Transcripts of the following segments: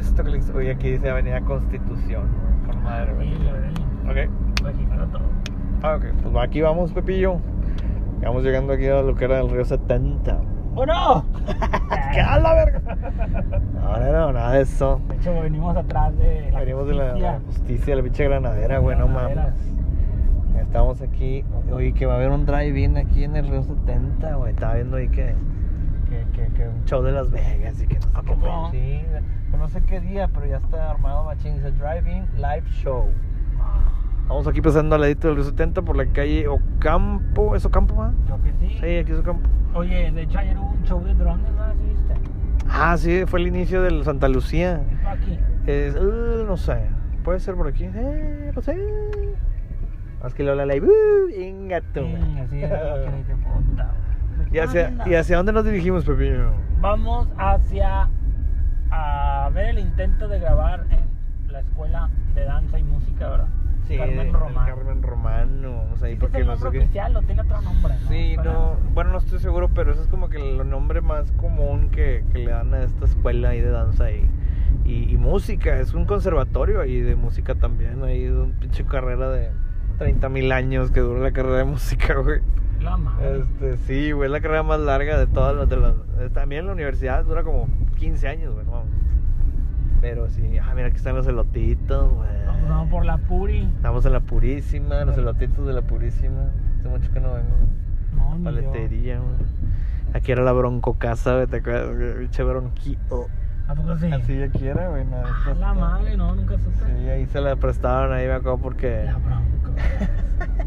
Listo. Oye, aquí dice Avenida Constitución. Con madre, Ok. Ah, ok. Pues aquí vamos, Pepillo. Vamos llegando aquí a lo que era el río 70. ¡Oh, no! ¡Qué a la verga! No, no, no, nada de eso. De hecho, venimos atrás de la Venimos de la, justicia. la justicia, pinche granadera, güey, no mames. Estamos aquí. Oye, que va a haber un drive-in aquí en el río 70, güey. Estaba viendo ahí que, que, que, que un show de Las Vegas y que no sé ¿A qué. poco? Sí, que no sé qué día, pero ya está armado machín. Dice drive-in live show. Vamos aquí pasando al ladito del río 70 por la calle Ocampo. ¿Es Ocampo, va? Yo que sí. Sí, aquí es Ocampo. Oye, de hecho ayer hubo un show de drones, ¿no? ¿Sí viste? Ah, sí, fue el inicio del Santa Lucía. Aquí. Es, uh, no sé, puede ser por aquí. Eh, no sé. Más que lo la ley. Uh, venga tú. Sí. ¿Y hacia, Anda. ¿Y hacia dónde nos dirigimos, Pepillo? Vamos hacia a ver el intento de grabar en la escuela de danza y música, ¿verdad? Carmen el Román. Carmen Romano. Vamos ahí ¿Sí porque es el no sé nombre qué. oficial o tiene otro nombre? ¿no? Sí, no, bueno, no estoy seguro, pero eso es como que el nombre más común que, que le dan a esta escuela ahí de danza y, y, y música. Es un conservatorio ahí de música también, ahí de un pinche carrera de 30 mil años que dura la carrera de música, güey. La madre. Este, sí, güey, es la carrera más larga de todas las de las. eh, También la universidad dura como 15 años, güey, no. Pero sí, ah, mira, aquí están los elotitos, güey. Vamos, vamos por la Puri. Estamos en la Purísima, los elotitos de la Purísima. Hace mucho que no vengo. No, yo. Paletería, güey. Aquí era la bronco casa, güey, te acuerdas? Pinche bronquito. ¿A poco sí? Así aquí era, güey. nada, Ah, la madre, no, nunca supe. Sí, ahí se la prestaron, ahí me acuerdo porque. La bronco.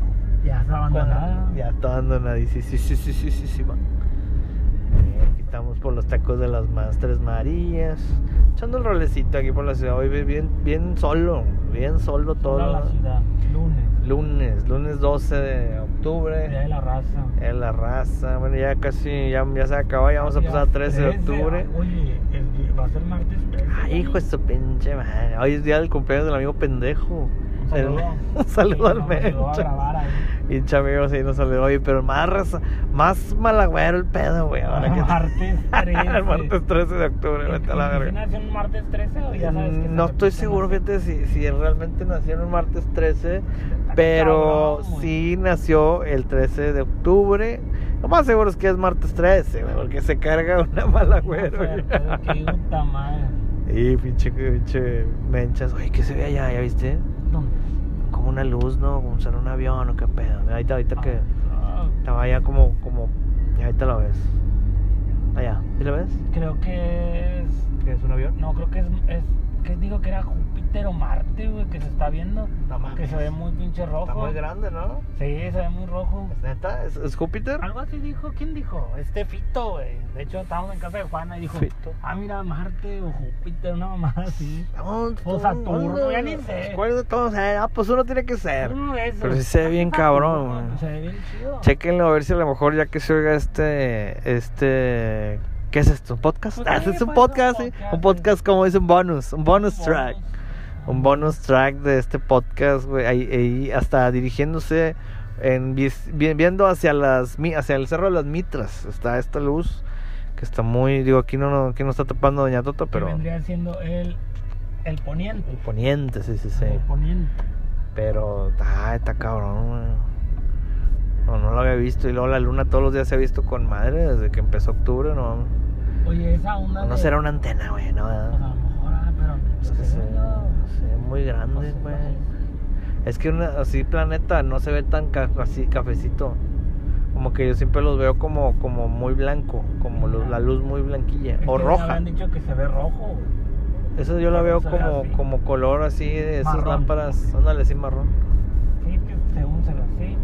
ya está abandonada. Ya está abandonada. Sí, sí, sí, sí, sí, sí, sí, va. Eh, Aquí estamos por los tacos de las más Tres Marías. Echando el rolecito aquí por la ciudad. Hoy bien, bien solo, bien solo todo. Toda la ciudad. Lunes. Lunes, lunes 12 de Día octubre. de la raza. Es la raza. Bueno, ya casi, ya, ya se acabó. Ya vamos a pasar a 13 de 13, octubre. ah, Oye, el día- va a ser martes 13. Ay, hijo de su pinche madre. Hoy es día del cumpleaños del amigo pendejo. Un saludo. Un saludo al Sí, nos ayudó a Mencha. grabar ahí. Pinche amigo, sí, nos salió. Oye, pero más raza, más malagüero el pedo, güey. Ahora que Martes 13. el martes 13 de octubre, vete a la ¿Y si verga. nació un martes 13 o ya sabes que No estoy seguro, fíjate, si, si realmente nació en el martes 13, pero cabrón, güey. sí nació el 13 de octubre. Lo más seguro es que es martes 13, güey, porque se carga una mala güero. No pero qué puta madre. Y pinche, pinche menchas. Oye, ¿qué se ve allá? ¿Ya viste? ¿Dónde? Como una luz, ¿no? Como será un avión o qué pedo. Ahorita, ahorita que Ah, estaba allá como, como. Ya ahorita lo ves. Allá, ¿sí lo ves? creo que es. ¿Que es un avión? No, creo que es. es que digo que era Júpiter o Marte, güey, que se está viendo. No mames. Que se ve muy pinche rojo. Está muy grande, ¿no? Sí, se ve muy rojo. ¿Es neta? ¿Es, es Júpiter? Algo así dijo, ¿quién dijo? Este Fito, güey. De hecho, estábamos en casa de Juana y dijo, Fito. ah, mira, Marte o Júpiter, una mamá así. No, O Saturno, ya ni sé. ¿Cuál de todos? Eh, Ah, pues uno tiene que ser. Uno de esos. Pero sí se ve bien cabrón, güey. Se ve bien chido. Chequenlo a ver si a lo mejor ya que se oiga este. Este. ¿Qué es esto? ¿Un podcast? Pues Ah, sí, es un pues, podcast, un sí. podcast, Un podcast como es un bonus. Un bonus Bonus. track. Un bonus track de este podcast, güey. Ahí, ahí hasta dirigiéndose. En, viendo hacia las hacia el cerro de las mitras está esta luz que está muy digo aquí no, no aquí no está tapando doña Tota pero vendría siendo el, el poniente. el poniente sí sí sí El poniente. Pero, ah, está cabrón, güey. No, no lo había visto. Y luego la luna todos los días se ha visto con madre desde que empezó octubre, ¿no? Oye, esa onda No de- será una antena, güey, ¿no? Pues Es que se, ve muy grande, Pues, güey. pues, Es que una, así planeta no se ve tan ca- así cafecito. Como que yo siempre los veo como, como muy blanco, como lu- la luz muy blanquilla. es O que me roja. habían dicho que se ve rojo, güey. Eso yo la veo como, así. como color así de esas Marrón. lámparas. Ándale, sí, marrón. Sí, es que según se ve así.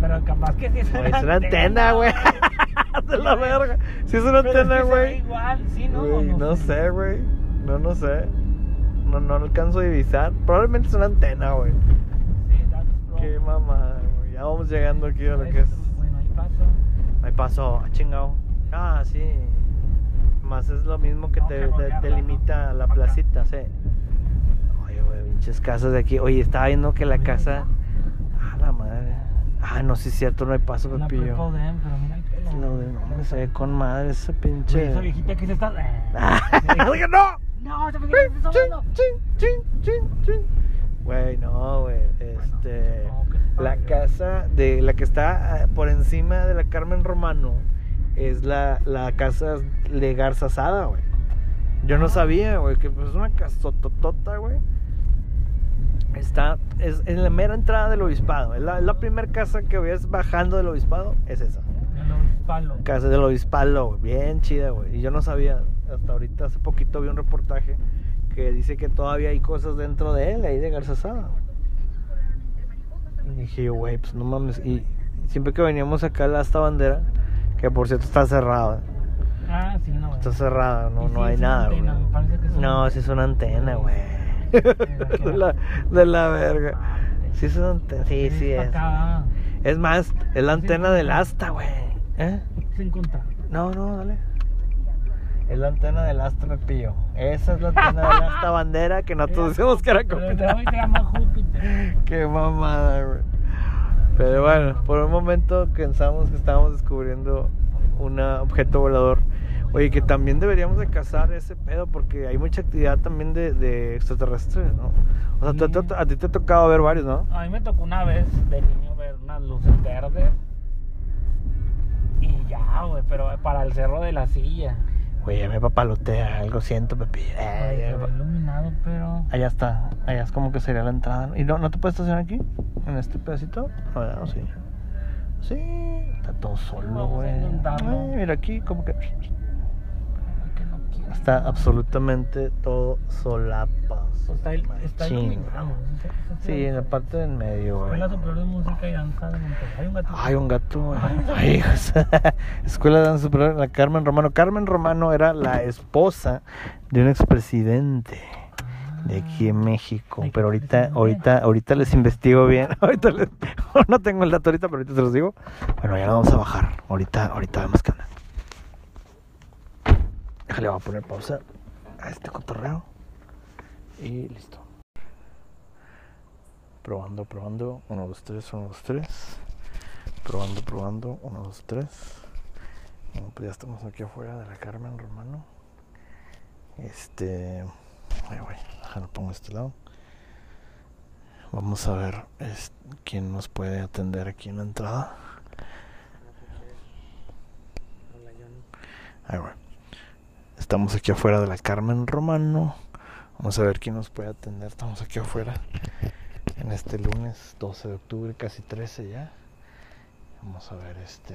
Pero capaz que sí es Güey, es una antena, güey. De la verga. Sí es una Pero es que antena, se ve güey. igual, sí, ¿no? Güey, no sé, güey. No, no sé. No, no alcanzo a divisar. Probablemente es una antena, güey. Qué mamada, güey. Ya vamos llegando aquí a lo que es. Bueno, ahí paso. Ahí pasó, ah, chingado. Ah, sí. Más es lo mismo que No, te, te- ¿no? limita la placita, sí. Oye, güey, pinches casas de aquí. Oye, estaba viendo que la casa. Ah, la madre. Ah, no, sí es cierto, no hay paso, Pepillo. No, de- no, me se ve con madre ese Güey, pinche. esa viejita que se está. Oye, no. No, te. Güey, no, güey. Este. no, que se La casa de la que está ah, por encima de la Carmen Romano es la, la casa de Garza Sada, güey. Yo no sabía, güey, que pues, es una casototota, güey. Está, es en la mera entrada del obispado. Es la, la primera casa que ves bajando del obispado, es esa. El obispalo. Casa del obispado, güey. Bien chida, güey. Y yo no sabía, hasta ahorita hace poquito vi un reportaje que dice que todavía hay cosas dentro de él, ahí de Garza Sada. Y dije, güey, pues no mames. Y siempre que veníamos acá a esta bandera, que por cierto está cerrada. Ah, sí, no. Está cerrada, no, sí, no hay nada, antena, No, sí es una antena, güey. de, la, de la verga. Sí es una antena. Sí, sí es. Es más, es la antena del asta, güey. ¿Eh? Sin contar. No, no, dale. Es la antena del asta, Pepillo. Esa es la antena del asta bandera que nosotros decimos que era Pero de Júpiter. hoy se llama Júpiter. Qué mamada, güey. Pero bueno, por un momento pensamos que estábamos descubriendo un objeto volador. Oye, que también deberíamos de cazar ese pedo porque hay mucha actividad también de, de extraterrestres, ¿no? O sea, tú- tú- a ti te ha tocado ver varios, ¿no? A mí me tocó una vez de niño ver unas luces verdes. Y ya, güey, pero para el cerro de la silla. Oye, me papalotea, algo siento, Pepillo. Eh, Güey, ya iluminado, pero. Allá está, allá es como que sería la entrada. ¿Y no, no te puedes estacionar aquí? ¿En este pedacito? A ver, sí. Sí, está todo solo, güey. Mira aquí, como que está absolutamente todo solapas. Está, está Machín. iluminado. Sí, en la parte del medio. Escuela Superior de Música y Danza de Monterrey. Hay un gato. Ay, un gato. Ay. Escuela de Danza Superior, la Carmen Romano. Carmen Romano era la esposa de un expresidente de aquí en México. Pero ahorita, ahorita, ahorita les investigo bien. Ahorita les, no tengo el dato ahorita, pero ahorita se los digo. Bueno, ya lo vamos a bajar. Ahorita, ahorita vemos qué onda. Déjale, voy a poner pausa a este cotorreo. Y listo. Probando, probando. 1, 2, 3, 1, 2, 3. Probando, probando. 1, 2, 3. Bueno, pues ya estamos aquí afuera de la Carmen Romano. Este. Ay, güey, déjalo pongo a este lado. Vamos a ver es- quién nos puede atender aquí en la entrada. Ay, güey. Estamos aquí afuera de la Carmen Romano. Vamos a ver quién nos puede atender. Estamos aquí afuera en este lunes 12 de octubre, casi 13 ya. Vamos a ver este.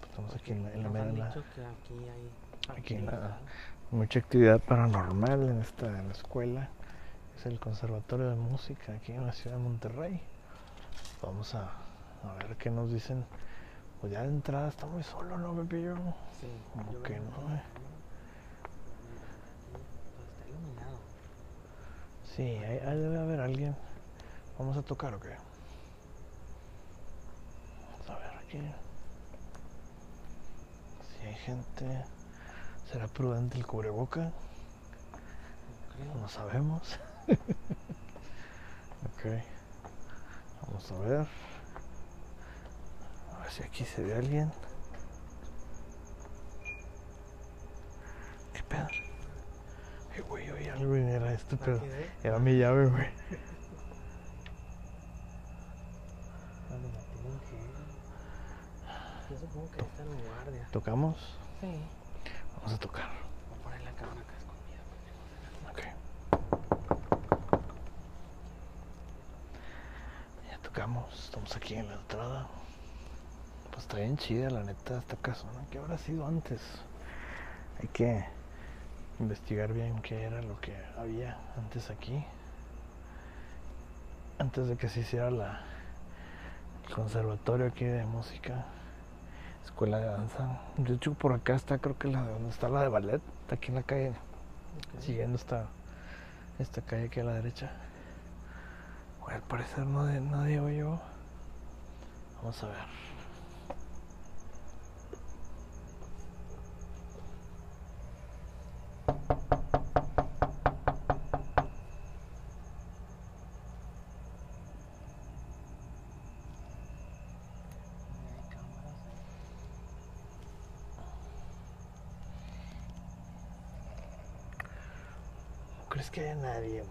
pues Estamos aquí en la, en la aquí en la- mucha actividad paranormal en esta en la escuela. Es el Conservatorio de Música aquí en la ciudad de Monterrey. Vamos a, a ver qué nos dicen. Pues ya de entrada está muy solo, ¿no, Pepillo? Sí, Como yo que no, eh. pues Está iluminado. Sí, ahí, ahí debe haber alguien. ¿Vamos a tocar o qué? Vamos a ver aquí. Si hay gente. ¿Será prudente el cubreboca? Creo. No sabemos. ok. Vamos a ver. A ver si aquí se ve alguien. ¿Qué pedo? Ay, güey, oí algo y era este ¿La pedo. quedé? Era mi llave, güey. ¿Dónde la tienen que? Yo supongo que está en guardia. ¿Tocamos? Sí. Vamos a tocar. Voy a poner la cámara acá escondida. Ok. Ya tocamos. Estamos aquí en la entrada. Pues está bien chida, la neta, esta casona. ¿Qué habrá sido antes? Hay que investigar bien qué era lo que había antes aquí. Antes de que se hiciera la el conservatorio aquí de música, escuela de danza. De hecho, por acá está, creo que la de donde está la de ballet, está aquí en la calle, siguiendo esta, esta calle aquí a la derecha. Bueno, al parecer no de nadie oyó. Vamos a ver. Que haya nadie?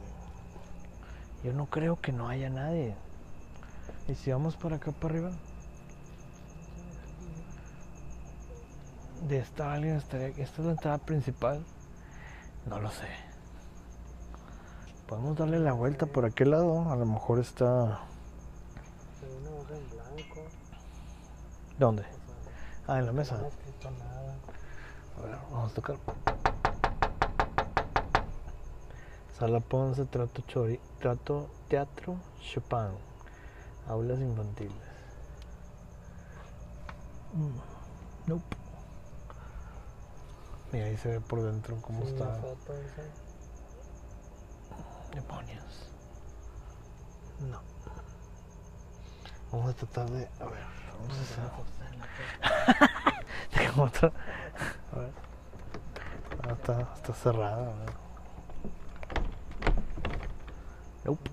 Yo no creo que no haya nadie. ¿Y si vamos por acá para arriba? De esta alguien estaría. ¿Esta es la entrada principal? No lo sé. Podemos darle la vuelta por aquel lado. A lo mejor está. ¿Dónde? Ah, en la mesa. A ver, vamos a tocar. Sala Ponce, Trato Chori, Trato Teatro Chopin, Aulas Infantiles. Mm, Nope. Mira, ahí se ve por dentro cómo Sí, está. Demonios. No. Vamos a tratar de. A ver, vamos a hacer. Tengo otra. A ver. Ah, está, está cerrada. a ver. Nope.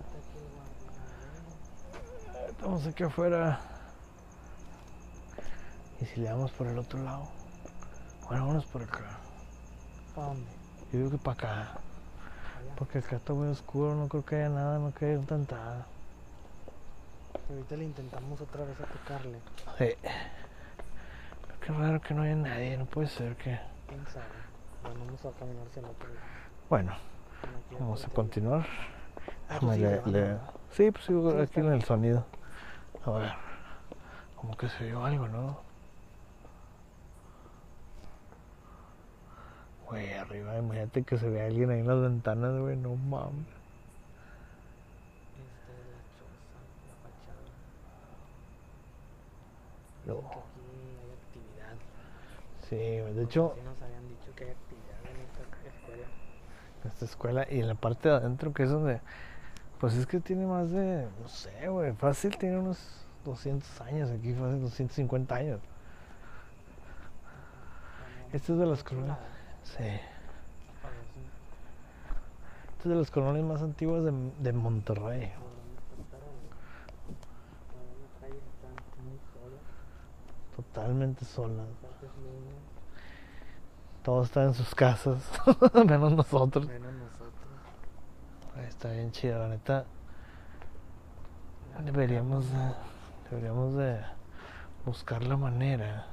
Estamos aquí afuera. ¿Y si le damos por el otro lado? Bueno, vámonos por acá. ¿Para dónde? Yo digo que para acá. Allá. Porque acá está muy oscuro, no creo que haya nada, no creo que haya. Ahorita le intentamos otra vez a tocarle. Sí. Qué raro que no haya nadie, no puede ser que. ¿Quién sabe? Bueno, vamos a caminar hacia otro lado. Bueno, Bueno, vamos a continuar. Ah, le- grabando. le- Sí, pues sigo Sí, aquí en el sonido. A ver. Como que se oyó algo, ¿no? Güey, arriba, imagínate que se ve alguien ahí en las ventanas, güey, no mames. Esta es la choza, la fachada. No. Aquí hay actividad. Sí, de hecho, vecinos habían dicho que hay actividad en esta escuela. en esta escuela y en la parte de adentro, que es donde. Pues es que tiene más de. No sé, güey, fácil tiene unos 200 años aquí, fácil 250 años. Este es de las colonias. Sí. a ver si Este es de las colonias más antiguas de, de Monterrey. Totalmente sola. Todos están en sus casas, menos nosotros. menos nosotros. Está bien chido, la neta. Deberíamos de, deberíamos de buscar la manera.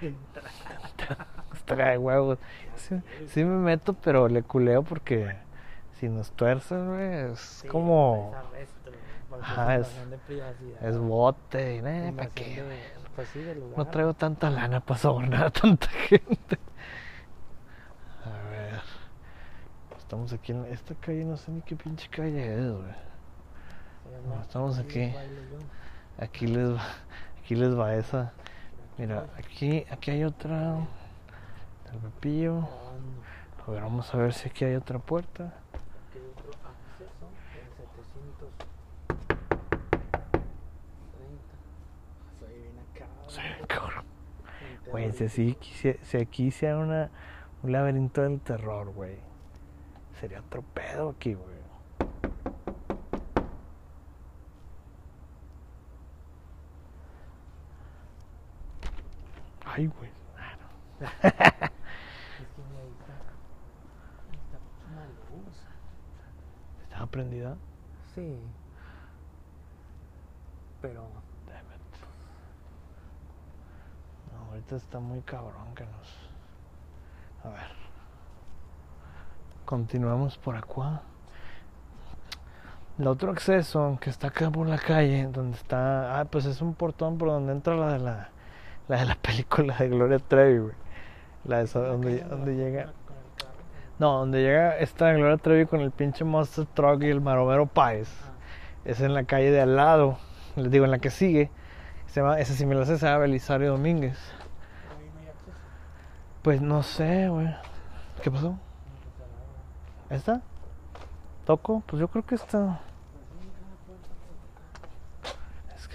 De huevos. Sí, sí me meto, pero le culeo porque si nos tuercen, güey, es Sí, como... es arresto, porque Ajá, es es- bote eh, ¿para qué? de- Pues sí, del lugar. No traigo tanta lana para sobornar a tanta gente. A ver. Estamos aquí en esta calle, no sé ni qué pinche calle es, güey. No, estamos aquí. Aquí les va, aquí les va esa. Mira, aquí, aquí hay otra. El pepillo. A ver, vamos a ver si aquí hay otra puerta. Aquí hay otro acceso en 730. Soy bien acá. Sí, cabrón. Gente Güey, si, quisi- si aquí hiciera una, un laberinto del terror, güey. Sería otro pedo aquí, güey. Ay, güey. Ah, no. Es que está. Está luz. ¿Estaba prendida? Sí. Pero. Damn it. No, ahorita está muy cabrón que nos. A ver. Continuamos por acá. El otro acceso que está acá por la calle, donde está. Ah, pues es un portón por donde entra la de la. La de la película de Gloria Trevi, güey. La de esa, donde, donde llega. No, donde llega esta Gloria Trevi con el pinche Monster Truck y el Maromero Páez. Ah, Es en la calle de al lado. Les digo, en la que sigue. Se llama, esa sí me la sé, se llama Belisario Domínguez. Pues no sé, güey. ¿Qué pasó? ¿Esta? ¿Toco? Pues yo creo que esta. Pues. Es que.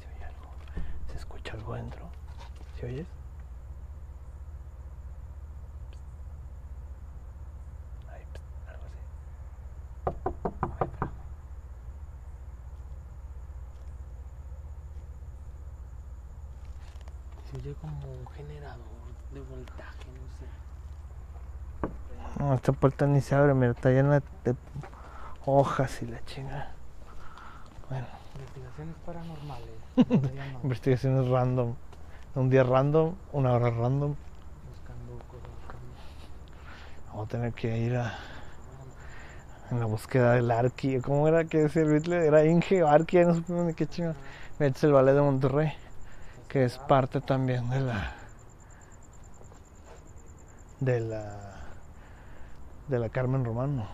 Se oye algo. Se escucha algo dentro. ¿Se oyes? Ay, pst, algo así. Ay, espérame. Se oye como un generador de voltaje, no sé. No, esta puerta ni se abre, mira, está llena de hojas y la chinga. Bueno, Investigaciones paranormales. investigaciones random. Un día random, una hora random. buscando cosas. Vamos a tener que ir a en la búsqueda del Arqui. ¿Cómo era que decía el Beatle? Era Inge o Arqui, no supe ni qué chinga. Este es el ballet de Monterrey, que es parte también de la de la de la Carmen Romano.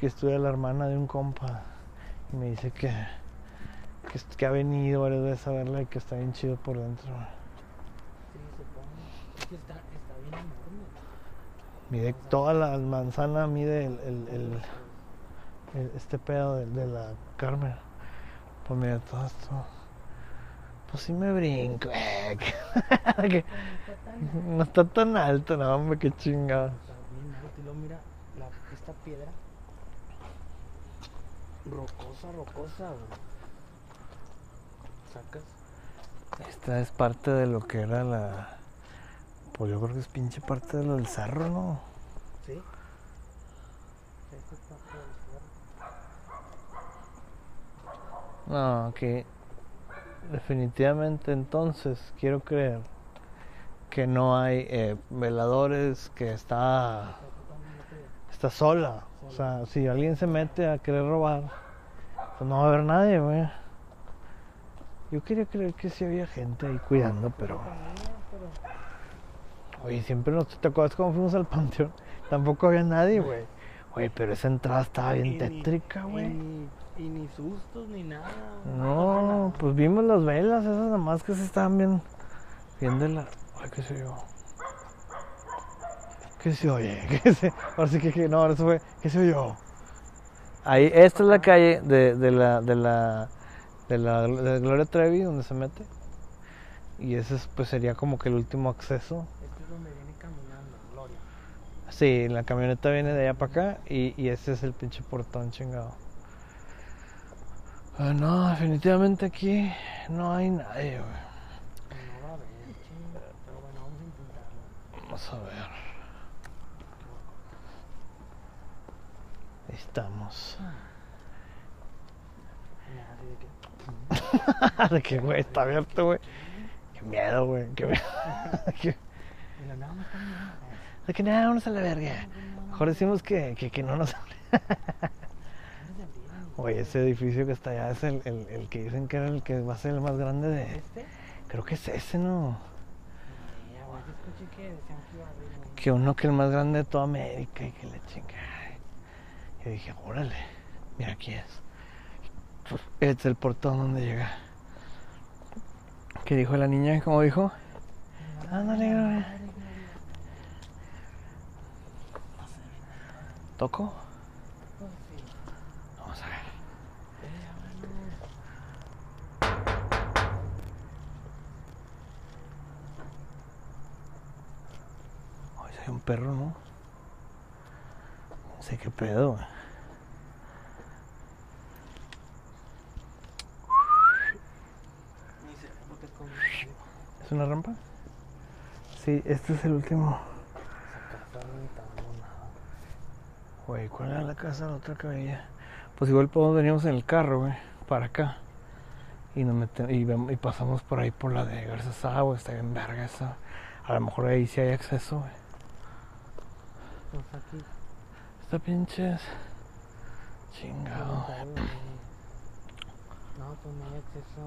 Que estudia la hermana de un compa y me dice que, que, ha venido varias veces a verla y que está bien chido por dentro. Sí, supongo. Es que está, está bien enorme. Mide toda la manzana, mide el, el- el- el- este pedo de, de la Carmen. Pues mira todo esto. Pues sí me brinco. eh, que- no está tan alto, no, hombre, qué chingada. Mira la, esta piedra. Rocosa, rocosa, güey. Sacas. Esta es parte de lo que era la. Pues yo creo que es pinche parte de lo del cerro, ¿no? ¿Sí? Esta es parte del cerro. No, que definitivamente entonces quiero creer que no hay eh, veladores, que está, Está sola. O sea, si alguien se mete a querer robar, pues no va a haber nadie, güey. Yo quería creer que sí había gente ahí cuidando, pero... Oye, siempre nos... ¿Te acuerdas cuando fuimos al panteón? Tampoco había nadie, güey. Oye, pero esa entrada estaba bien tétrica, güey. Y ni sustos ni nada. No, pues vimos las velas, esas nada más que se estaban bien, bien de la... Ay, qué sé yo. ¿Qué se oye? ¿Qué se... Ahora sí que, que- no, ahora eso fue, ¿qué se oyó? Ahí, esta es la calle de, de la, de la, de la, de Gloria Trevi, donde se mete. Y ese es, pues sería como que el último acceso. Este es donde viene caminando, Gloria. Sí, la camioneta viene de allá para acá y, y ese es el pinche portón chingado. Ah, no, definitivamente aquí no hay nadie, güey. Vamos a ver. Ahí estamos. De que. güey, está abierto, güey. Qué miedo, güey. De que nada, vamos a la verga. Mejor decimos que, que, que no nos hable. Oye, ese edificio que está allá es el, el, el que dicen que era el que va a ser el más grande de... ¿Este? Creo que es ese, ¿no? Escuché que decían que iba a uno. Que uno que el más grande de toda América y que le chinga. Yo dije, órale, mira aquí es. Este es el portón donde llega. ¿Qué dijo la niña? ¿Cómo dijo? Ándale, güey. ¿Toco? Pues sí. Vamos a ver. Eh, vámonos. Ay, hay un perro, ¿no? Sé qué pedo, ¿Es una rampa? Sí, este es el último. Güey, ¿cuál era la casa la otra que? Pues igual todos veníamos en el carro, güey, para acá. Y, nos mete- y, y pasamos por ahí por la de Garza güey, está bien verga esa. A lo mejor ahí sí hay acceso. Pues aquí. Está pinches. Chingado. No, pues no hay acceso.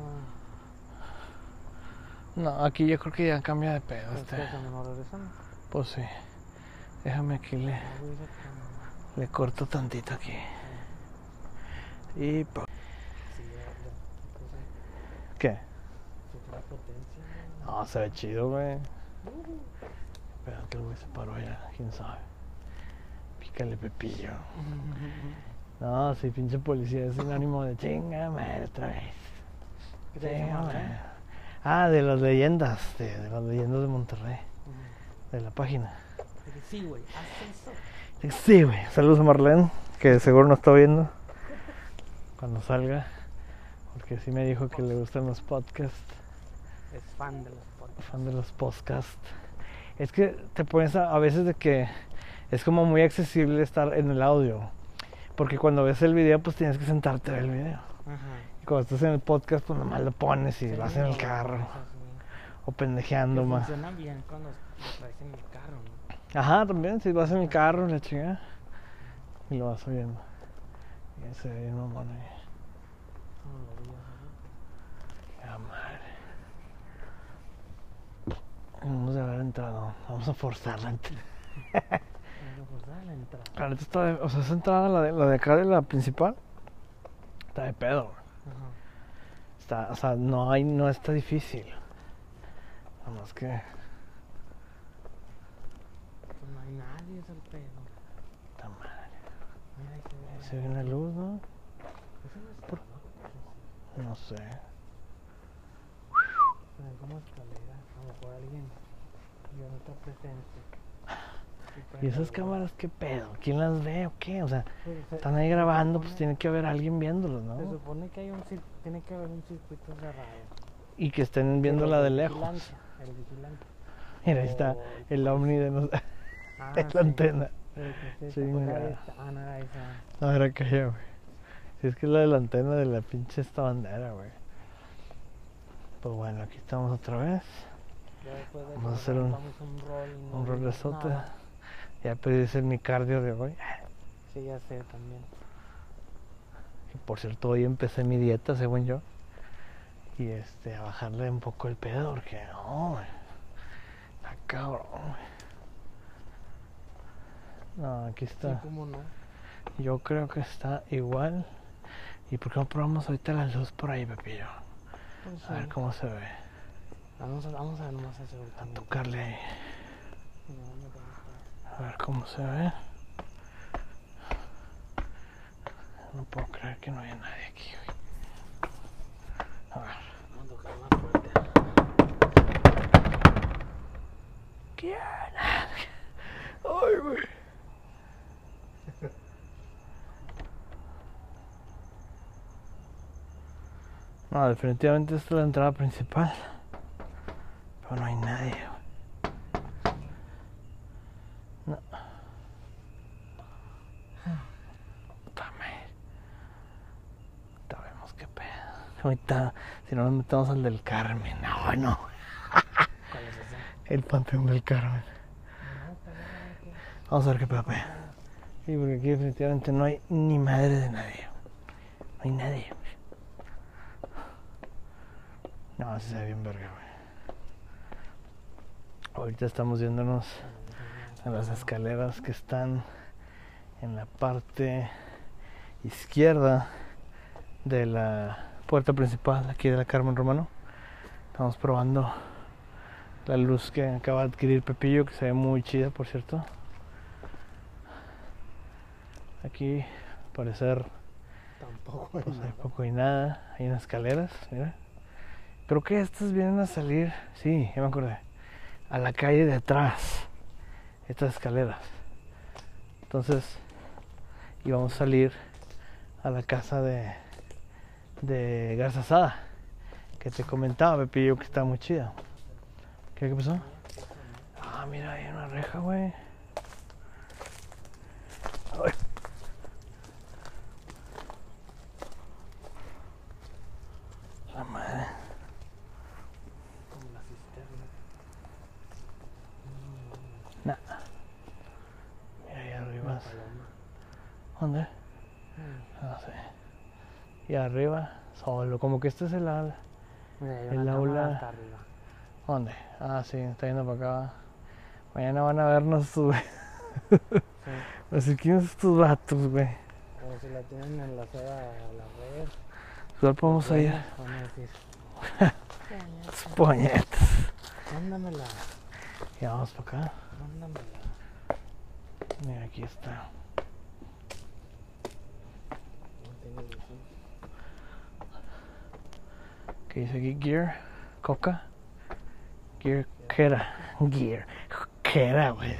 No, aquí yo creo que ya cambia de pedo Pues este. que. Pues sí. Déjame aquí le, le corto tantito aquí. Y pa- ya, ya. ¿Qué? No, se ve chido, güey. Espérate, el güey se paró allá, quién sabe. Pícale pepillo. No, sí, pinche policía es sinónimo de chinga, madre, otra vez. ¿Qué te Chinga, llama, madre. Ah, de las leyendas, de, de las leyendas de Monterrey, de la página. Sí, güey, haz eso. Sí, güey. Saludos a Marlene, que seguro no está viendo cuando salga. Porque sí me dijo que le gustan los podcasts. Es fan de los podcasts. fan de los podcasts. Es que te pones a, a veces de que es como muy accesible estar en el audio. Porque cuando ves el video, pues tienes que sentarte a ver el video. Ajá. Y cuando estás en el podcast, pues nomás lo pones y Sí, vas en el carro. O pendejeando más. Funciona bien cuando lo traes en el carro, ¿no? Ajá, también, si vas en el carro, la chingada. Y lo vas oyendo. Y ese ve bien mamón ahí. Como lo vi, ¿no? Ya madre. Vamos a haber entrado. Vamos a forzarla. Pues, dale la entrada. La neta está de, o sea, esa entrada, la de, la de acá de la principal, está de pedo. Ajá. Está, o sea, no hay, no está difícil. Nada más que, Pues no hay nadie, es el pedo. está madre. Mira, ahí se ve. Ahí se ve una luz, ¿no? Eso no está, Por- ¿no? No sé. Como escaleras. A lo mejor alguien ya no está presente. ¿Y esas cámaras qué pedo? ¿Quién las ve o qué? O sea, pues, se- están ahí se grabando, pues tiene que haber alguien viéndolos, Se ¿no? supone que hay un tiene que haber un circuito cerrado. Y que estén viéndola de lejos. El vigilante. Mira, ahí está O- el ovni de nos... Ah, la sí. antena. Sí, sí, pues mira. Ah, no era esa. No, era aquella, güey. Si es que es la de la antena de la pinche esta bandera, güey. Pues bueno, aquí estamos otra vez. Vamos a hacer un- un rol Un rolezote. Ya pedí ese mi cardio de hoy. Sí, ya sé también. Que por cierto, hoy empecé mi dieta, según yo. Y este, a bajarle un poco el pedo, porque no. Está cabrón. No, aquí Sí, está. cómo no. Yo creo que está igual. ¿Y por qué no probamos ahorita la luz por ahí, Pepillo? Pues A ver sí. cómo se ve. Vamos a, vamos a ese A último. tocarle ahí. No, no A ver cómo se ve. No puedo creer que no haya nadie aquí, güey. A ver. Vamos a tocar más fuerte. ¿Qué? Ay, güey. No, definitivamente esta es la entrada principal. Pero no hay nadie. No. Ahorita vemos qué pedo. Ahorita, si no nos metemos al del Carmen. No, no. ¿Cuál es ese? El Panteón del Carmen. Vamos a ver qué pedo. pe. Sí, porque aquí definitivamente no hay ni madre de nadie. No hay nadie. No, se ve bien verga, güey. Ahorita estamos yéndonos a las escaleras que están en la parte izquierda de la puerta principal aquí de la Carmen Romano. Estamos probando la luz que acaba de adquirir Pepillo, que se ve muy chida, por cierto. Aquí, al parecer, Tampoco hay pues hay nada. poco y nada. Hay unas escaleras, mira. Creo que estas vienen a salir, sí, ya me acordé, a la calle de atrás. Estas escaleras. Entonces, íbamos a salir a la casa de, de Garza Asada, que te comentaba, Pepillo, que está muy chida. ¿Qué, qué pasó? Ah, mira, hay una reja, güey. Ay. La madre. Como la cisterna. Nah. Mira ahí arriba. Una paloma. ¿Dónde? Mm. No sé. Y arriba, solo. Como que este es el hay El aula- hasta arriba. ¿Dónde? Ah, sí, está yendo para acá. Mañana van a vernos, güey. Sí. Así, ¿quiénes son estos vatos, güey? Como si la tienen enlazada a la red. Igual podemos ir. Puñetas. Mándamela. Y vamos para acá. Mándamela. Mira, aquí está. No tengo razón. ¿Qué dice aquí? Gear. Coca. Gear. ¿Qué era? Gear. ¿Qué era, güey?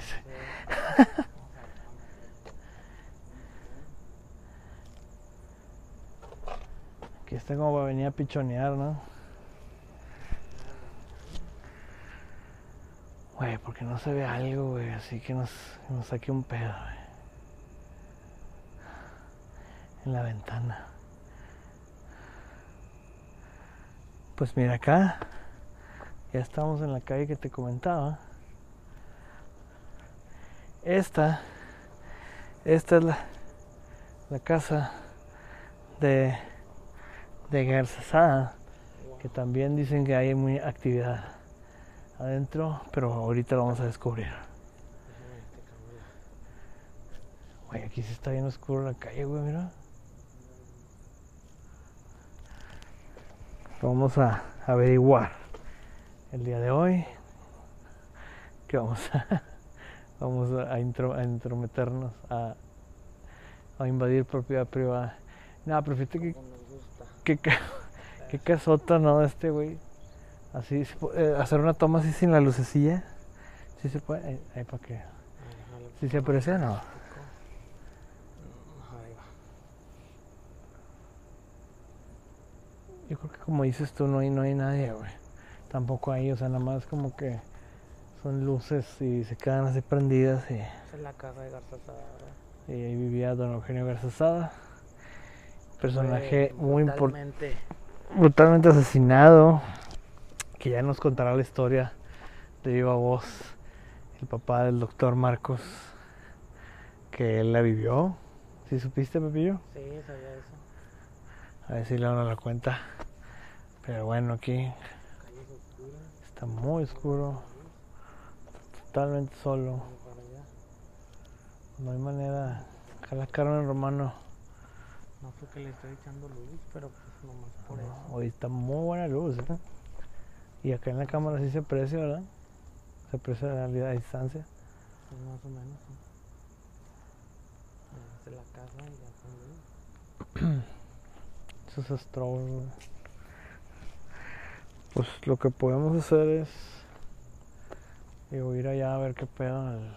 Aquí está como para venir a pichonear, ¿no? Güey, porque no se ve algo, güey, así que nos, nos saque un pedo, güey. En la ventana. Pues mira acá, ya estamos en la calle que te comentaba. Esta, esta es la, casa de, de Garzazada, que también dicen que hay muy actividad adentro, pero ahorita lo vamos a descubrir. Güey, aquí sí está bien oscuro la calle, güey, mira. Vamos a averiguar el día de hoy. Que vamos a, vamos a, intro- a intrometernos, a, a invadir propiedad privada. No, pero fíjate que, que, ca- que casota, ¿no? Este güey. Así, eh, hacer una toma así sin la lucecilla. Sí se puede. Ahí, ahí para que. Si se aprecia, no. poco. Mm, Ahí va. Yo creo que como dices tú, no hay, no hay nadie, güey. Tampoco hay, o sea, nada más como que son luces y se quedan así prendidas y, Esa es la casa de Garza Sada, ¿verdad? y ahí vivía don Eugenio Garzazada. Personaje muy importante. brutalmente brutalmente asesinado, que ya nos contará la historia de viva voz, el papá del doctor Marcos, que él la vivió. ¿Sí supiste, Pepillo? Sí, sabía eso. A ver si le la cuenta. Pero bueno, aquí está muy oscuro, totalmente solo. No hay manera. Ojalá Carmen Romano. No fue que le estoy echando luz, pero pues nomás por eso. Hoy está muy buena luz, ¿eh? Y acá en la cámara sí se aprecia, ¿verdad? Se aprecia la realidad a distancia. Pues más o menos. es la casa y ya Esos astrólogos. güey. Pues lo que podemos hacer es digo, ir allá a ver qué pedo al,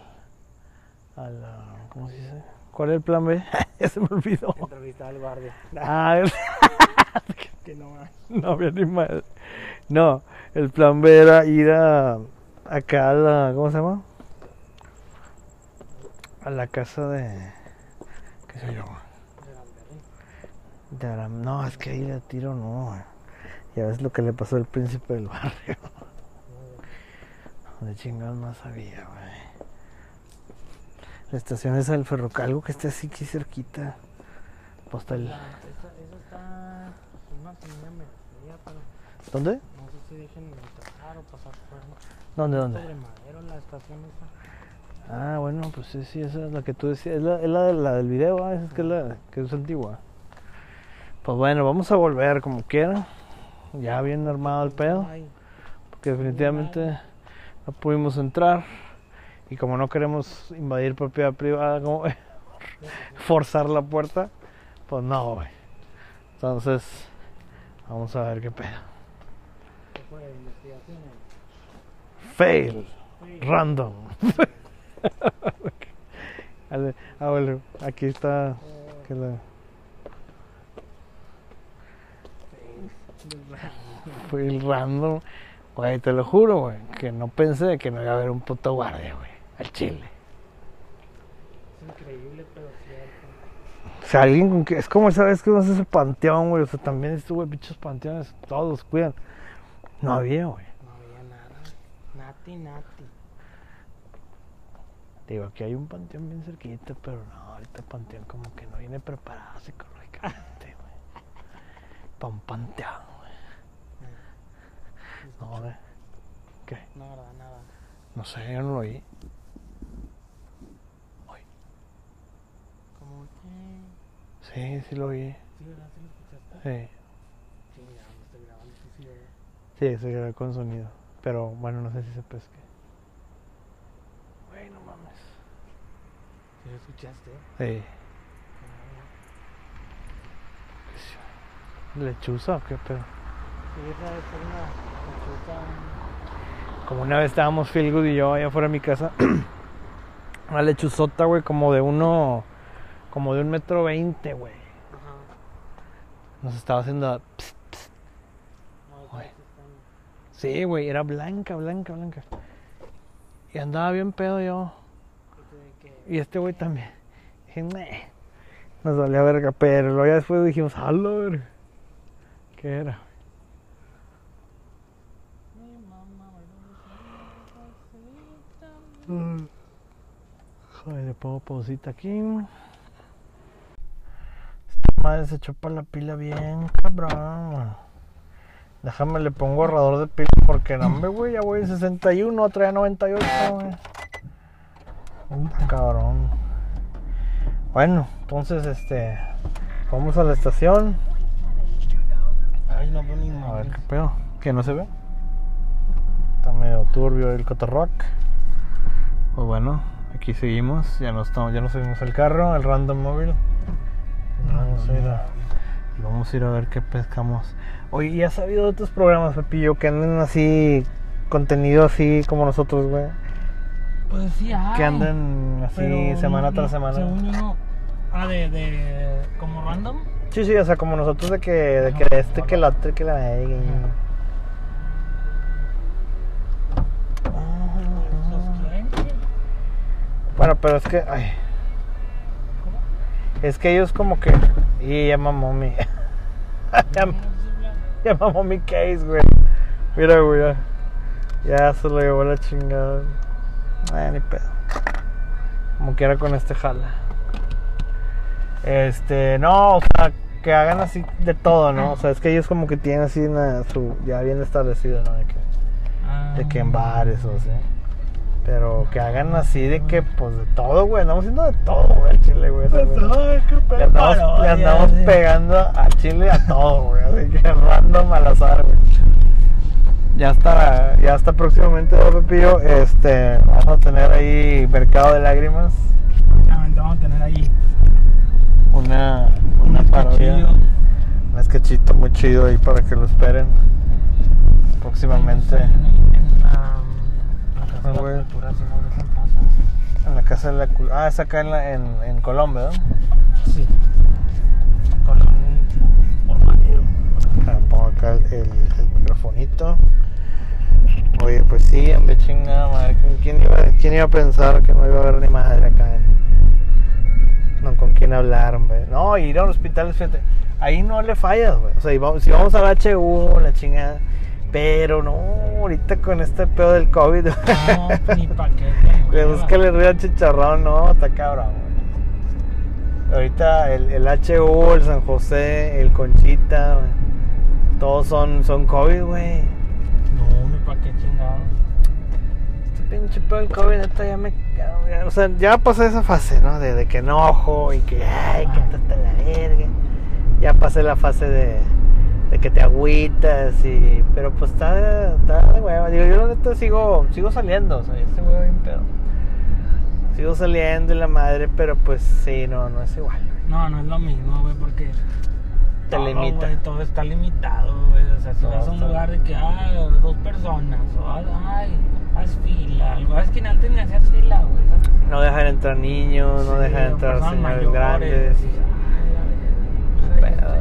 al ah, ¿cómo se dice? ¿Cuál es el plan B? ya se me olvidó. Entrevistar al guardia. Ah, el- que no no había ni madre. No, el plan B era ir a acá a la, ¿cómo se llama? A la casa de ¿qué sé yo? De Aram- No, es que ahí de tiro no. Ya ves lo que le pasó al príncipe del barrio. De chingados no sabía, güey. La estación esa del ferrocarril que esté así aquí cerquita. Está el- Esa, esa está pues, una semilla media, pero ¿Dónde? no sé si dejen entrar o pasar por ¿Dónde, dónde? Sobre madero la estación esa. Ah, bueno, pues sí, sí, esa es la que tú decías. Es la, es la, de- la del video, ah, esa es que es la que es antigua. Pues bueno, vamos a volver como quiera. Ya bien armado el pedo. Porque definitivamente no pudimos entrar. Y como no queremos invadir propiedad privada, como forzar la puerta, pues no, güey. Entonces, vamos a ver qué pedo. Fail. Random. Ale- ah, bueno, aquí está. Que la- fue el random. Güey, te lo juro, güey, que no pensé que no iba a haber un puto guardia, güey, al chile. Es increíble, pero cierto. O sea, alguien con que. Es como esa vez que vas a ese panteón, güey. O sea, también estuve pinches panteones, todos cuidan. No había, güey. No había nada. Nati, nati. Digo, aquí hay un panteón bien cerquita, pero no, ahorita el panteón como que no viene preparado psicológicamente, güey. Para un panteón, güey. No, güey. ¿Qué? Nada, nada. No sé, yo no lo oí. Como, eh, Sí, sí lo oí. ¿sí, verdad? ¿Sí lo escuchaste? Sí, Sí, ya, me estoy grabando. Sí, sí, ¿verdad? sí, se grabó con sonido. Pero bueno, no sé si se pesque. Güey, no mames. ¿Sí lo escuchaste? Sí. ¿Lechuza o qué pedo? Como una vez estábamos Philgood y yo allá afuera de mi casa. Una lechuzota, güey, como de uno. Como de un metro veinte, güey. Nos estaba haciendo. pss, están- Sí, güey, era blanca, blanca, blanca. Y andaba bien pedo yo. Y este güey también. Dije, "Meh". Nos valía verga, pero luego ya después dijimos, ¡Hala, verga! ¿Qué era? Joder, le pongo pausita aquí. Esta madre se echó para la pila bien, cabrón. Déjame, le pongo ahorrador de pila porque no, hombre, güey, ya voy en 61, traía 98, güey. Cabrón. Bueno, entonces, este. Vamos a la estación. Ay, no veo ni A ver qué pedo. ¿Que no se ve? Está medio turbio el cotorrock. Pues bueno, aquí seguimos. Ya nos, estamos, ya nos subimos al carro, al random móvil. Vamos a ir a, y vamos a ir a ver qué pescamos. Oye, ¿y has sabido de otros programas, Pepillo, que anden así, contenido así como nosotros, güey? Pues sí, hay. Que anden así pero semana no- tras semana. Según yo no. Ah, de, de. como random. Sí, sí, o sea, como nosotros de que, de que Ajá. este, que el otro, que la... ¿Esos quién? Bueno, pero es que. Ay. Es que ellos como que. Y ya mamó mi. ya, mi case, güey. Mira, güey. Ya, se lo llevó la chingada. Ay, ni pedo. Como quiera con este jala. Este, no, o sea, que hagan así de todo, ¿no? O sea, es que ellos como que tienen así una, su. Ya bien establecido, ¿no? De que, de que en bares o así. Pero que hagan así de que, pues de todo, güey. Andamos haciendo de todo, güey, al chile, güey. güey. Le andamos, le andamos pegando a Chile a todo, güey. Así que random al azar, güey. Ya está, ya está próximamente, ¿no, Pepillo. Este, vamos a tener ahí Mercado de Lágrimas. Vamos a tener ahí Una, una un parodia. Un sketchito muy chido ahí para que lo esperen. Próximamente. En, la, la Casa de la. Cultura, si no dejan pasar. En la casa de la Cul- Ah, es acá en, la- en, en Colombia, ¿no? Sí. Con un por madero. Ah, Pongo acá el, el, el microfonito. Oye, pues sí, hombre, chingada madre. ¿Con ¿Quién iba, ¿Quién iba a pensar que no iba a haber ni madre acá? en- No, con quién hablar, hombre. No, ir a los hospitales, fíjate. Ahí no le fallas, güey. O sea, vamos- si vamos al HU, la chingada. Pero no, ahorita con este pedo del COVID. No, ni pa' qué. Le búscale ruido al chicharrón, no, está cabrón. Ahorita el, el HU, el San José, el Conchita, güey, todos son, son COVID, güey. No, ni pa' qué chingado. Este pinche pedo del COVID, neta, ya me. ya- o sea, ya pasé esa fase, ¿no? De, de que enojo y que, ay, que está hasta la verga. Ya pasé la fase de, de que te agüitas y. Pero pues está, está de hueva. Digo, yo la neta sigo, sigo saliendo, o sea, este huevo bien pedo. Sigo saliendo y la madre, pero pues sí, no, no es igual. güey. No, no es lo mismo, güey, porque. Te todo, limita. güey, todo está limitado, güey. O sea, si Todo vas a un está- lugar de que, ah, dos personas, o ay, haz fila. Algo. Es que antes ni hacías fila, güey. ¿sabes? No dejan entrar niños, no dejan entrar señores mayores, grandes. y, ay, la Ay,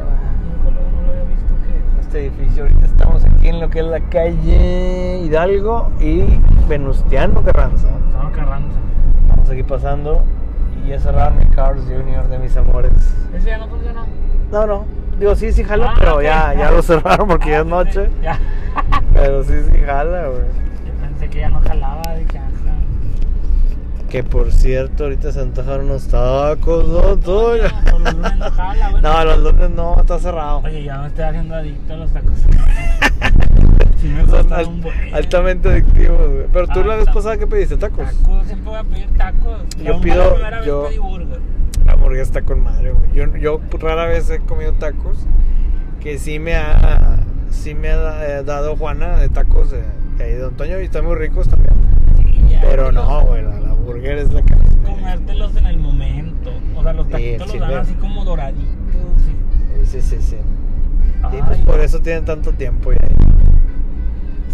Este edificio, ahorita estamos aquí en lo que es la calle Hidalgo y Venustiano Carranza. Estaba Carranza. Vamos aquí pasando y ya cerraron mi Cars Junior de mis amores. ¿Ese ya no funcionó? No, no, digo sí, sí jala, Ah, pero ya, ya lo cerraron porque ya es noche. Ya. Pero sí, sí jala, güey. Yo pensé que ya no jalaba, dije, ah, Que por cierto, ahorita se antojaron unos tacos, ¿no? Tú, los lunes no jala, güey. No, los lunes no, está cerrado. Oye, ya me estoy haciendo adicto a los tacos. sí me Son gusta al- un buen. altamente adictivos, güey. Pero tú Ah, la vez pasada, ¿qué pediste? ¿Tacos? Tacos, siempre voy a pedir tacos. Yo La pido- primera vez yo- pedí burger. La hamburguesa está con madre, güey. Yo, yo rara vez he comido tacos. Que sí me ha, sí me ha eh, dado Juana de tacos de, de ahí de Don Toño y están muy ricos también. Pero no, güey, la, la burger es la que... Comértelos en el momento. O sea, los taquitos sí, los dan así como doraditos. y- Sí, sí, sí, sí. Y pues por eso tienen tanto tiempo ya.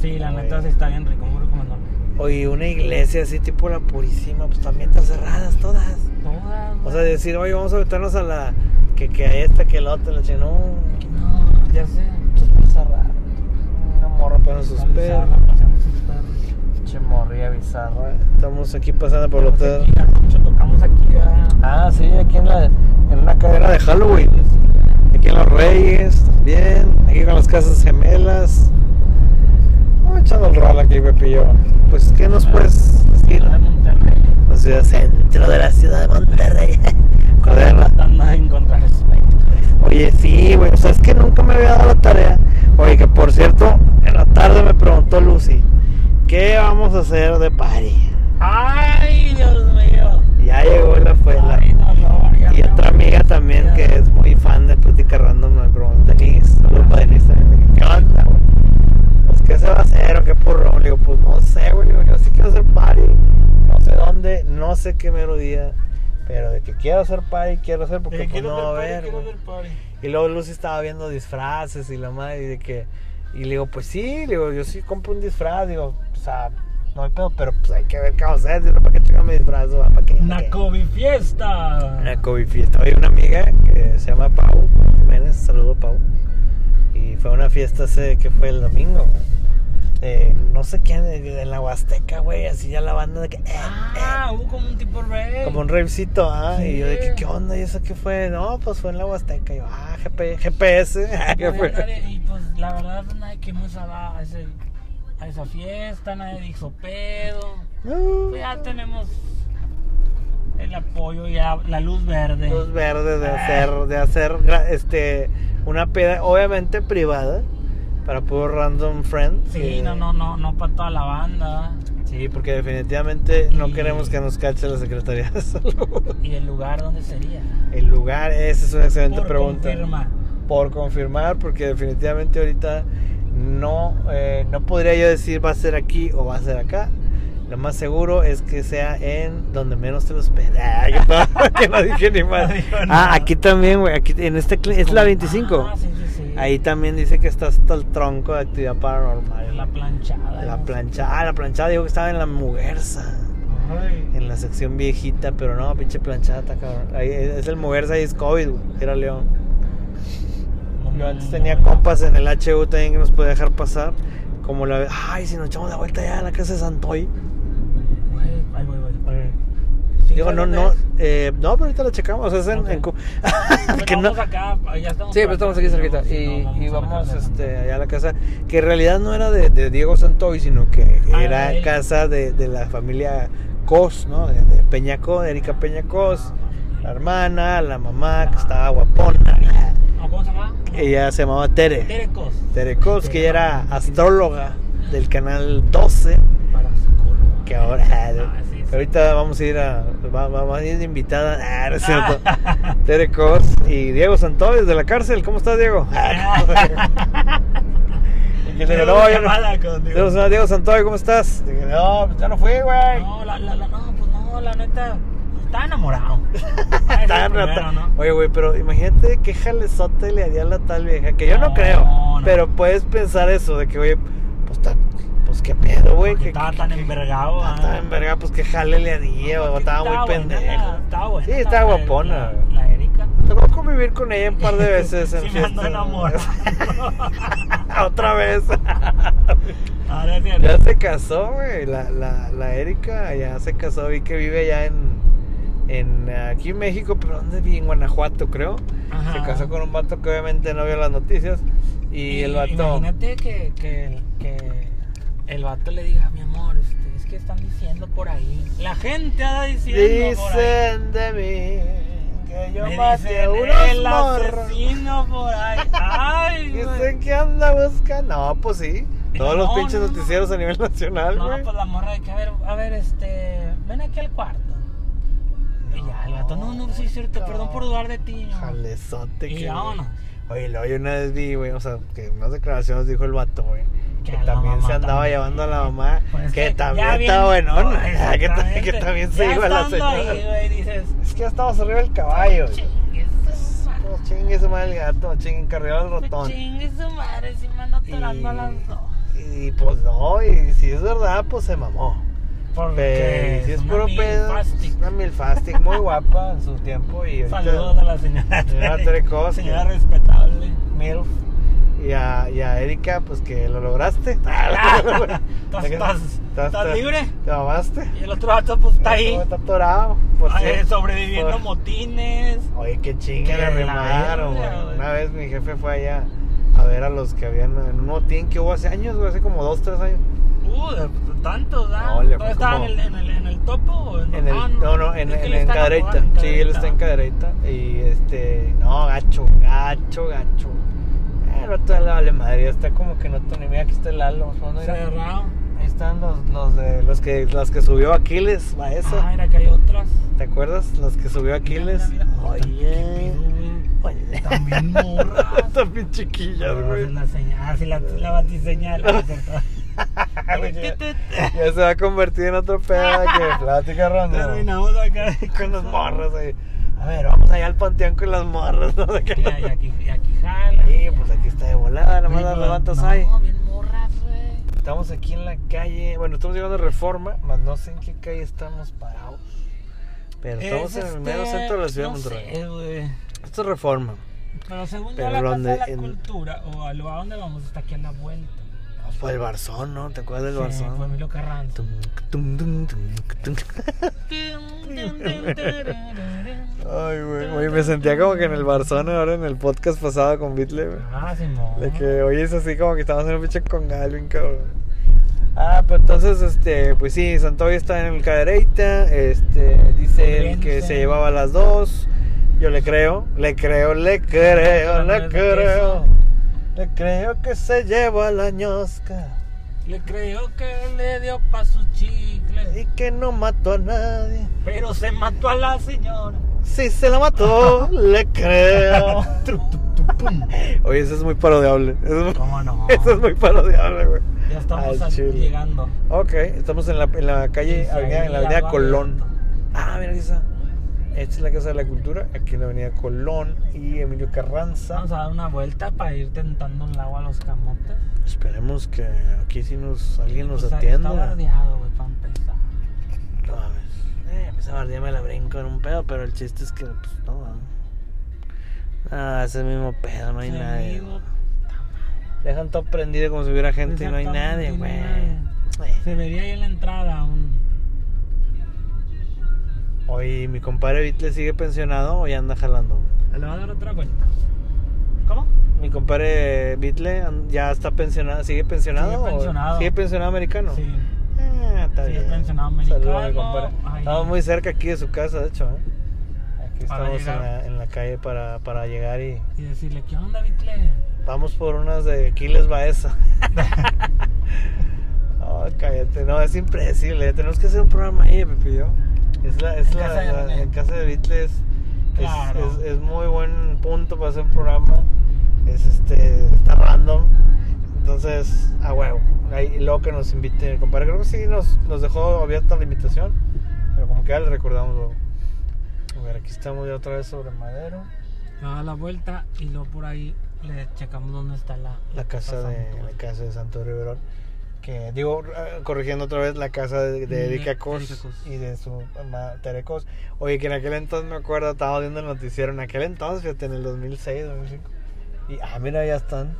Sí, la Ay. neta sí está bien rico, muy recomendable. Oye, una iglesia así tipo la Purísima, pues también están cerradas todas. Todas. O sea, decir, oye, vamos a meternos a la... Que, que esta, que la otra, la chingada. No, No, ya sé. esto está cerrado. Una morra pegando sus perros. Pinche morría bizarra. Estamos aquí pasando por el hotel. tocamos aquí. ah, Ah, sí, aquí en, la, en una cadena de Halloween. Aquí en Los Reyes también. Aquí con las casas gemelas. Vamos echando el rol aquí, Pepillo. Pues, ¿qué nos puedes decir? de Monterrey. La ciudad centro de la ciudad de Monterrey. Joder, encontrar. Oye, sí, güey. O sea, es que nunca me había dado la tarea. Oye, que por cierto, en la tarde me preguntó Lucy, ¿qué vamos a hacer de party? Ay, Dios mío. Ya llegó la fue la- Ay, dolor, ya Y otra amiga también que es muy fan de Plática Random me pregunta, Denise, saludos para Denise también. ¿Qué onda, güey? Pues, ¿qué se va a hacer o qué porro? Le digo, pues, no sé, güey. Le digo, yo sí quiero hacer party. No sé dónde, no sé qué mero día. Pero de que quiero hacer party, quiero hacer porque pues, quiero no va a haber, güey. Y luego Lucy estaba viendo disfraces y la madre y de que y le digo, pues sí, le digo, yo sí compro un disfraz, digo, o sea, no hay pedo, pero pues hay que ver qué vamos a hacer, digo, para qué tenga mi disfraz, para qué. Una? COVID fiesta. Una COVID fiesta. Hay una amiga que se llama Pau Jiménez, saludo Pau. Y fue una fiesta hace que fue el domingo. Eh, no sé quién, en la Huasteca, güey, así ya la banda de que. eh, Ah, eh, hubo como un tipo rey. como un ravecito, ah, y yo de que. ¿qué onda? ¿Y eso qué fue? No, pues fue en la Huasteca. Y yo, ah, GP, GPS. ¿Qué fue? nadie- y pues la verdad pues, nadie esa, a, ese- a esa fiesta, nadie dijo pedo. No. Pues ya tenemos el apoyo, ya la luz verde. Luz verde de hacer, de hacer este, una peda, obviamente privada, para puro random friends. Sí, eh, no, no, no, no para toda la banda. Sí, porque definitivamente no queremos que nos cache la Secretaría de Salud. ¿Y el lugar dónde sería? El lugar, esa es una excelente Por pregunta. confirma. Por confirmar, porque definitivamente ahorita no, eh, no podría yo decir va a ser aquí o va a ser acá. Lo más seguro es que sea en donde menos te lo esperas. Ah, que no, no dije ni más. Ah, aquí también, güey. Aquí en este es la 25. Ah, sí. Ahí también dice que está hasta el tronco de actividad paranormal. La planchada. La ¿no? plancha, ah, la planchada dijo que estaba en la Muguerza. Ay. En la sección viejita, pero no, pinche planchada, está cabrón. Ahí es el Muguerza, ahí es COVID, güey. Era León. Yo antes tenía compas en el HU también que nos podía dejar pasar. Como la ay, si nos echamos la vuelta ya a la casa de Santoy. Digo, ¿sabes no, no, eh, no, pero ahorita la checamos. Es en, en Pues que no, vamos acá, ya estamos Sí, pero estamos acá, aquí cerquita. Y, no, y vamos este, allá a la casa, que en realidad no era de, de Diego Santoy, sino que Ah, era de casa de, de la familia Cos, ¿no? De, de Peña Cos, de Erika Peña Cos, la hermana, la mamá, que estaba guapona. No, ¿Cómo se llama? Ella se llamaba Tere. Terecos. Tere Cos, que ella era astróloga del canal 12, Para que ahora... Ah, ahorita vamos a ir a... va- va- Vamos a ir de invitada. Ah, no es cierto. Ah. Tere Cos y Diego Santoy desde la cárcel. ¿Cómo estás, Diego? Le digo, no, yo no. Con Diego. Santoy, ¿cómo estás? Dije, no, pues ya no fui, güey. No, la, la, la, no, pues no, la neta, estaba enamorado. Tan Ah, ese es el rata. primero, ¿no? Oye, güey, pero imagínate qué jalezote le haría a la tal vieja. Que yo no, No, creo. no. Pero puedes pensar eso, de que, oye, pues, ta- pues qué pedo, güey. Que- estaba que- tan que- envergado. Ah, ah. Estaba en verga, pues qué jale le porque estaba muy la- Estaba buena. Sí, estaba guapona. La, Erika. Tocó convivir con ella un par de veces en Sí, me ando enamorando. Otra vez. Cierto. Ya se casó, güey. La, la, la Erika ya se casó. Vi que vive allá en, en aquí en México, pero ¿dónde vive? En Guanajuato, creo. Ajá. Se casó con un vato que obviamente no vio las noticias. Y, el vato. Imagínate que, que, que el vato le diga, mi amor, este, es que están diciendo por ahí. La gente anda diciendo por ahí. Dicen de mí que yo Me maté dicen, a unos el morros. asesino por ahí. Ay, güey. Dicen que anda buscando. No, pues sí. Todos los No, pinches no, no. noticieros a nivel nacional, No, güey. pues la morra de que, a ver, a ver, este, ven aquí al cuarto. Y ya, el vato, no, no, sí, es cierto, perdón por dudar de ti. ¿no? Jalezote Y que. vámonos. Oye, luego yo una vez vi, güey, o sea, que en unas declaraciones dijo el vato, güey. Que también se andaba también. llevando a la mamá. Pues que, que también estaba bien- bueno, ¿no? Que, también se Ya iba la señora. ahí, güey, dices, Es que ya estabas arriba del caballo. chingue su madre. Pues chingue su madre el gato, chingue encarrilado el Pues ratón. Chingue su madre, si me ando atorando a las dos. Y pues no, y si es verdad, pues se mamó. Porque si es puro pedo, es una milfastic muy guapa en su tiempo. Y ahorita- Saludos a la señora. Señora Tere Cos, Señora respetable. MILF. Y a, y a Erika, pues que lo lograste. Estás, que- estás ¿Estás libre? ¿Te mamaste? Y el otro vato, pues está ahí. Está atorado. Pues, sí. sobreviviendo motines. Oye, qué chinga Que le verga, güey. Una vez mi jefe fue allá a ver a los que habían en un motín que hubo hace años, güey, hace como dos, tres años. Uh, tantos, ¿ah? No, le fue ¿Dónde estaba como- en el, en, el, en el topo? o En el, ah, no, no, en, en, en. Juan, Sí, él está en Cadereyta. Y este, no, gacho, gacho, gacho. Eh, El vato la vale madre, está como que no te mira, aquí está el Lalo. ver. Cerrado. Ahí están los, los de los que las que subió Aquiles, va eso. Ah, era que hay otras. ¿Te acuerdas? Los que subió Aquiles. Mira, mira, mira. Oye. ¿Qué Oye. También morras. Están bien chiquillas, güey. la ah, sí, la, la batiseñal. la ya, ya se va a convertir en otro pedo que plática ronda. Terminamos acá Con los morros ahí. A ver, vamos allá al panteón con las morras, ¿no? Y, aquí, y aquí jala. Sí, pues aquí está de volada, nada más las levantas no, ahí. bien morras, güey. Estamos aquí en la calle, bueno, estamos llegando a Reforma, más no sé en qué calle estamos parados. Pero estamos Es en el este, mero centro de la ciudad no de Monterrey. güey. Esto es Reforma. Pero según Pero yo, la donde Casa de la en- Cultura, o al lugar donde vamos, está aquí a la vuelta. Por el Barzón, ¿no? ¿Te acuerdas del Sí, Barzón? fue Emilio Carranza. Ay, güey. Oye, me sentía como que en el Barzón ahora en el podcast pasado con Bitle, güey. Ah, Simón. De que hoy es así como que estamos en un pinche con Galvin, cabrón. Ah, pues entonces, este, pues sí, Santoy está en el cadereita, este, dice él que se llevaba las dos. Yo le creo, le creo, le creo, le creo. Le creo que se lleva la ñosca Le creo que le dio pa' su chicle. y que no mató a nadie. Pero se mató a la señora. Si se la mató, le creo. Oye, eso es muy parodiable. Eso es muy, ¿Cómo no? eso es muy parodiable, güey. Ya estamos Al al- chile. llegando. Ok, estamos en la, en la calle, Sí, avenida- en la avenida Colón. Ah, mira, aquí está. Esta es la Casa de la Cultura, aquí en la avenida Colón y Emilio Carranza. Vamos a dar una vuelta para ir tentando el agua a los camotes. Esperemos que aquí sí nos, alguien nos Pues, atienda. Está bardeado, güey, para empezar. No mames. Eh, esa bardía me la brinco en un pedo, pero el chiste es que, pues, no. Ah, ese mismo pedo, no hay Sí, nadie. amigo. Dejan todo prendido como si hubiera gente y no hay nadie, güey. Se vería ahí en la entrada un... Oye, ¿mi compadre Vitle sigue pensionado o ya anda jalando? Le va a dar otra vuelta. ¿Cómo? Mi compadre Bitle ya está pensionado, ¿sigue pensionado? Sigue o- pensionado. ¿Sigue pensionado americano? Sí. Ah, está Sigue bien. pensionado Saludos a mi americano. compadre. Ahí. Estamos muy cerca aquí de su casa, de hecho. ¿eh? Aquí Para estamos en la, en la calle para, para llegar y Y decirle, ¿qué onda, Vitle? vamos por unas de Aquiles Baeza. oh, cállate, no, es impredecible. Tenemos que hacer un programa ahí, yo. Es la, es En la, casa de la- en casa de Bitle es, es- Claro. es, es muy buen punto para hacer un programa. Es este, está random. Entonces, a huevo. Ahí, luego que nos invite, compadre. Creo que sí nos, nos dejó abierta la invitación. Pero como que ya le recordamos luego. A ver, aquí estamos ya otra vez sobre Madero. Le va a dar la vuelta y luego por ahí le checamos dónde está la, La casa de, la casa de Santo Riverón. Que digo, eh, corrigiendo otra vez la casa de, de De Erika Cos y de su mamá Tere Cos. Oye, que en aquel entonces me acuerdo, estaba viendo el noticiero. En aquel entonces, fíjate, en el 2006, 2005. Y, ah, mira, ya están.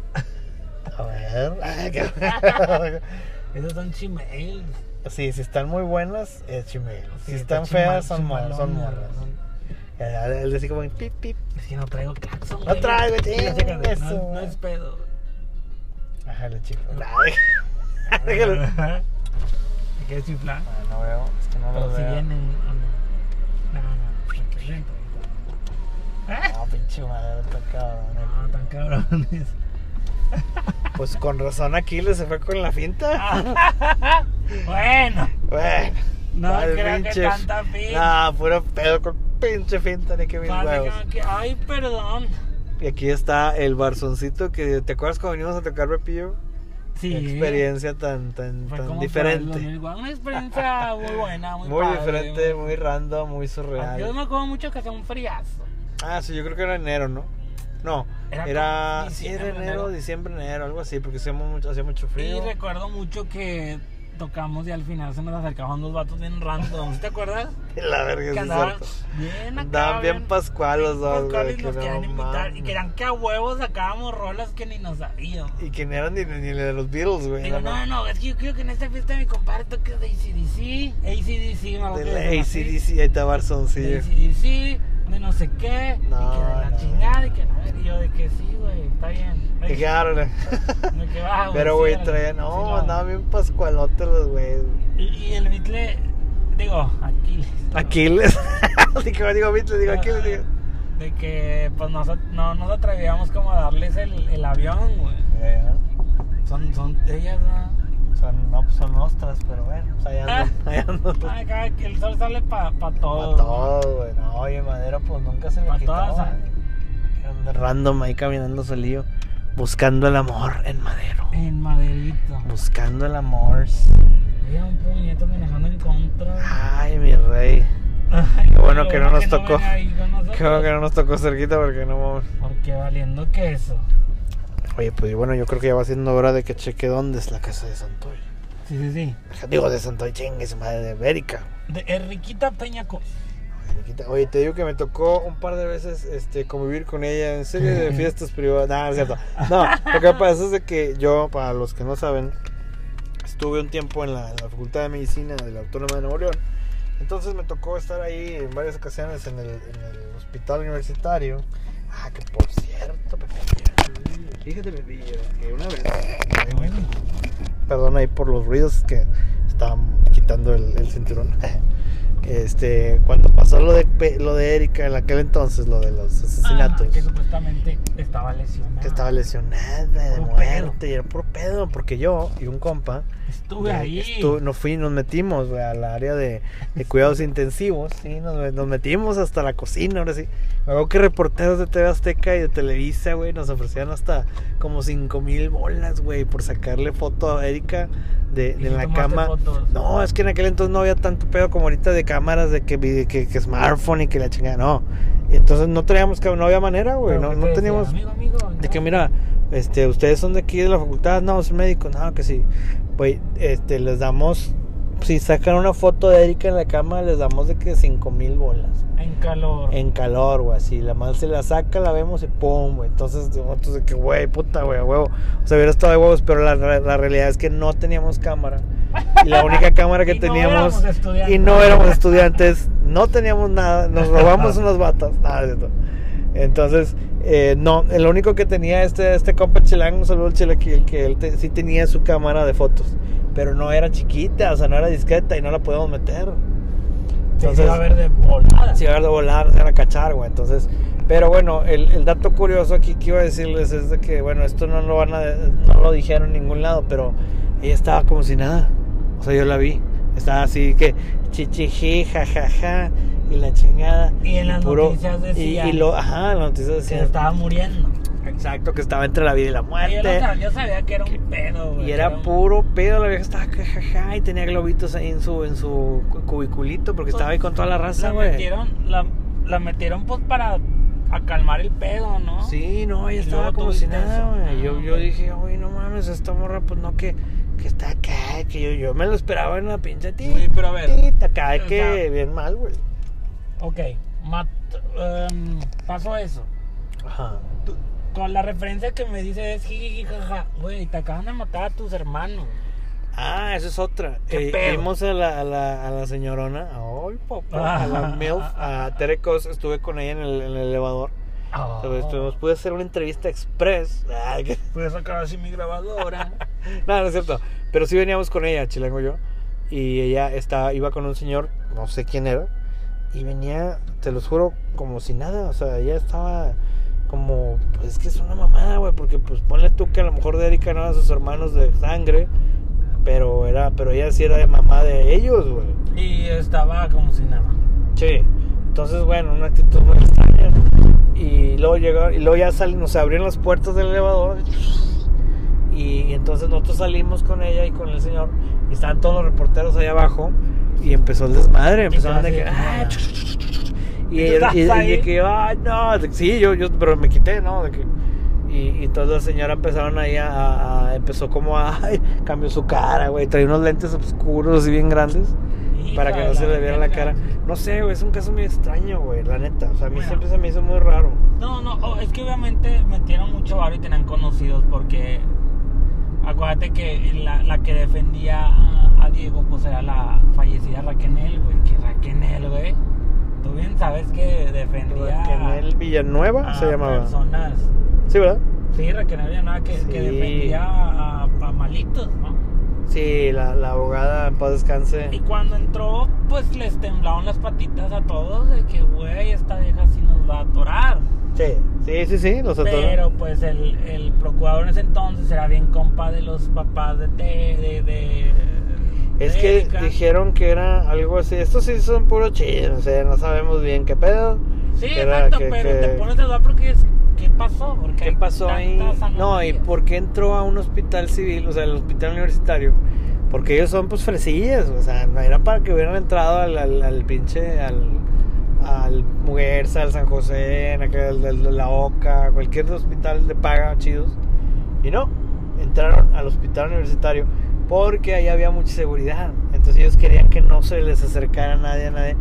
A ver. ah, qué- Esos son chimails. Sí, si están muy buenas, es chimel. Si Sí, están está feas, son, mor- son morras. Él decía como pip, pip. Es que no traigo claxon. No traigo, eso, No, no es pedo. Ajá, le chico. Déjalo. Hay que chiflar. Ah, no veo, es que no lo si veo. vienen. o No, no, no. No, pinche madre, está cabrón. No, tan cabrones. Pues con razón Aquiles se fue con la finta. Bueno, Bueno. no creo que tanta finta. Nah, puro pedo con pinche finta, ni que mis huevos. Ay, perdón. Y aquí está el barzoncito que, ¿te acuerdas cuando venimos a tocar Pepillo? Sí. Experiencia tan, tan, tan diferente. 2004. Una experiencia muy buena, muy, Muy padre, diferente, muy random, muy Yo surreal. me acuerdo mucho que hacía un friazo. Ah, sí, yo creo que era enero, ¿no? No, Era era, sí, era enero, enero. diciembre, enero, algo así, porque hacía mucho, hacía mucho Y frío. recuerdo mucho que tocamos y al final se nos acercaban dos vatos bien random. ¿sí ¿Te acuerdas? La verga, Que andaban bien acá. Andaban bien pascual los dos, güey, y que nos no querían invitar. Y querían que a huevos sacábamos rolas que ni nos sabíamos. Y que no eran ni, ni de los Beatles, güey. Digo, no, no, es que yo creo que en esta fiesta mi compadre toque de ACDC, ACDC, me acuerdo De la. ACDC, ahí está Barzón, sí. de ACDC, de no sé qué, No, y que de la no. chingada, y que a ver, y yo de que sí, güey, está bien. Me que va, güey, Pero, sí, güey, sí, No, andaban bien pascualotes los güeyes. Y, y el Beatle, digo, Aquiles. Aquiles. Así que digo Beatles, digo Aquiles. digo. De que, pues, nos, no nos atrevíamos como a darles el, el avión, güey. Son, son ellas, ¿no? Son, no, pues son ostras, pero bueno, pues Ah. Ahí andan. Ay, cada que el sol sale para pa todo. Para todo, güey. No, oye, Madero, pues nunca se me quitó. todas. Anda Random ahí caminando solillo. Buscando el amor en Madero. En Maderito. Buscando el amor. Había un puñeto manejando en contra. Ay, mi rey. Ay, Qué bueno que no nos tocó. ahí con nosotros, Qué bueno que no nos tocó cerquita porque no mames. Porque valiendo queso. Oye, pues bueno, yo creo que ya va siendo hora de que cheque dónde es la casa de Santoy. Sí, sí, sí. Digo, de Santoy, chingue, su madre de América. De Enriquita Peñaco. Oye, te digo que me tocó un par de veces este, convivir con ella en serie de fiestas privadas. No, no es cierto. No, lo que pasa es de que yo, para los que no saben, estuve un tiempo en la, en la Facultad de Medicina de la Autónoma de Nuevo León. Entonces me tocó estar ahí en varias ocasiones en el, en el hospital universitario. Ah, que por cierto, Pepillo. Fíjate, Pepillo, que una vez. Perdón ahí por los ruidos que estaban quitando el, el cinturón. Este, cuando pasó lo de lo de Erika en aquel entonces, lo de los asesinatos, Ah, que supuestamente estaba lesionada. que estaba lesionada de muerte, y era por pedo, porque yo y un compa Estuve ya ahí. estu- nos fui, nos metimos güey, al área de, de cuidados intensivos, sí, nos, nos metimos hasta la cocina, ahora sí. Me acuerdo que reporteros de TV Azteca y de Televisa, güey, nos ofrecían hasta como 5 mil bolas, güey, por sacarle foto a Erika de, ¿Y de la cama. fotos? No, es que en aquel entonces no había tanto pedo como ahorita de cámaras, de que, vide- que, que smartphone y que la chingada, no. Entonces no teníamos, que- no había manera, güey, no, ¿qué no te teníamos... decía? Amigo, amigo. De que mira, este, ustedes son de aquí de la facultad, no, son médicos, no, que sí. Pues, este, les damos, si sacan una foto de Erika en la cama, les damos de que 5 mil bolas. En calor. En calor, güey, así, la más se la saca, la vemos y pum, güey. Entonces, nosotros de que, güey, puta, güey, huevo. O sea, hubiera estado de huevos, pero la, la realidad es que no teníamos cámara. Y la única cámara que Y no teníamos. estudiantes. y no éramos estudiantes, no teníamos nada, nos robamos unas batas. Nada, es cierto. Entonces, eh, no, el único que tenía este, este compa Chilango, un saludo al Chilaquil, que él te- sí tenía su cámara de fotos, pero no era chiquita, o sea, no era discreta y no la podíamos meter. Entonces, a ver de volada. Si iba a de volar, se van a cachar, güey. Entonces, pero bueno, el, el dato curioso aquí que iba a decirles es de que, bueno, esto no lo van a, no lo dijeron en ningún lado, pero ella estaba como si nada. O sea, yo la vi. Estaba así que chichiji, jajaja, y la chingada. Y las noticias y, decían y lo, ajá, las noticias decían. estaba muriendo. Exacto, que estaba entre la vida y la muerte. sabía, yo sabía que era un pedo, güey. Y era que un- puro pedo, la vieja estaba jajaja y tenía globitos ahí en su, en su cu- cubiculito porque estaba ahí con toda la raza, la güey. metieron, la, la metieron pues para acalmar el pedo, ¿no? Sí, no, ella estaba como si nada, güey. Yo, Ah, yo ok. dije, güey, no mames, esta morra, pues no, que, que está acá, que yo, yo me lo esperaba en una pinche tita. Oye, pero a ver, acá, que bien mal, güey. Ok, mat, em, pasó eso. Ajá. Tú- con la referencia que me dice es jiji, jaja. Güey, te acaban de matar a tus hermanos. Ah, esa es otra. ¿Qué Eh, pedo? vimos a la, a la, a la señorona, ay, papá, a la Ah. MILF, a Tere Cos, estuve con ella en el, en el elevador. Oh. Entonces, pude hacer una entrevista express. Ay, que- Voy a sacar así mi grabadora. No, no es cierto. Pero sí veníamos con ella, Chilango yo. Y ella estaba, iba con un señor, no sé quién era. Y venía, te los juro, como si nada. O sea, ella estaba como, pues es que es una mamada, güey. Porque pues ponle tú que a lo mejor de Erika no eran sus hermanos de sangre. Pero era, pero ella sí era de mamá de ellos, güey. y estaba como si nada. Sí. Entonces, bueno, una actitud muy extraña. Y luego llegaron, y luego ya salen, nos abrieron las puertas del elevador. Y entonces nosotros salimos con ella y con el señor. Y estaban todos los reporteros ahí abajo. Y empezó el desmadre. Empezaron de que. "Ah, ch, ch, ch, ch, ch". Y, ¿Y y- y de que, ay, no. sí, yo, yo, pero me quité, ¿no? De que, Y, y toda la señora empezaron ahí a, a- a- empezó como a, ay, cambió su cara, güey, traía unos lentes oscuros y bien grandes para que no se le viera la cara. No sé, güey, es un caso muy extraño, güey, la neta. O sea, a mí Bueno. siempre se me hizo muy raro. No, no, oh, es que obviamente metieron mucho barro y tenían conocidos porque acuérdate que la, la que defendía a, a Diego pues era la fallecida Raquenel, güey, que Raquenel, güey, tú bien sabes que defendía Raquel Villanueva a se llamaba. personas, Sí, ¿verdad? sí, Raquenel Villanueva que, que defendía a, a malitos, ¿no? Sí, la, la abogada, en paz descanse. Y cuando entró, pues les temblaron las patitas a todos de que, güey, esta vieja sí nos va a atorar. Sí, sí, sí, sí, los atoró. Pero pues el, el procurador en ese entonces era bien compa de los papás de Te- de, de, Es que Erika. dijeron que era algo así. Estos sí son puro chismes, o sea, no sabemos bien qué pedo. Sí, era exacto, que- pero que- te pones a dudar porque es ¿qué pasó? Porque ¿Qué pasó ahí? No, y por qué entró a un hospital civil, o sea, el hospital universitario. Porque ellos son pues fresillas, o sea, no era para que hubieran entrado al, al, al pinche, al, al Muguerza, al San José, en aquel, al de la Oca, cualquier hospital de paga chidos. Y no, entraron al hospital universitario porque ahí había mucha seguridad. Entonces ellos querían que no se les acercara nadie, a nadie.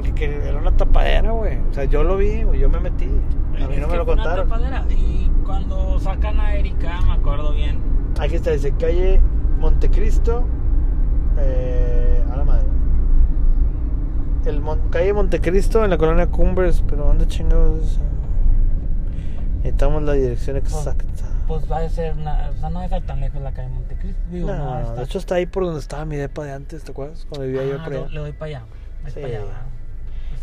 Pues, Porque que- era una tapadera, güey. O sea, yo lo vi, güey, yo me metí. A mí no me lo una contaron. tapadera. Y cuando sacan a Erika, me acuerdo bien. Aquí está, dice calle Montecristo. Eh, a la madre. El Mon- calle Montecristo en la colonia Cumbres, pero ¿dónde chingados es? Necesitamos la dirección exacta. Pues va a ser, una, o sea, no estar tan lejos la calle Montecristo. Digo, no, No, está- de hecho está ahí por donde estaba mi depa de antes, ¿te acuerdas? Cuando vivía yo Ah, por le, allá. le doy para allá. Sí. para allá.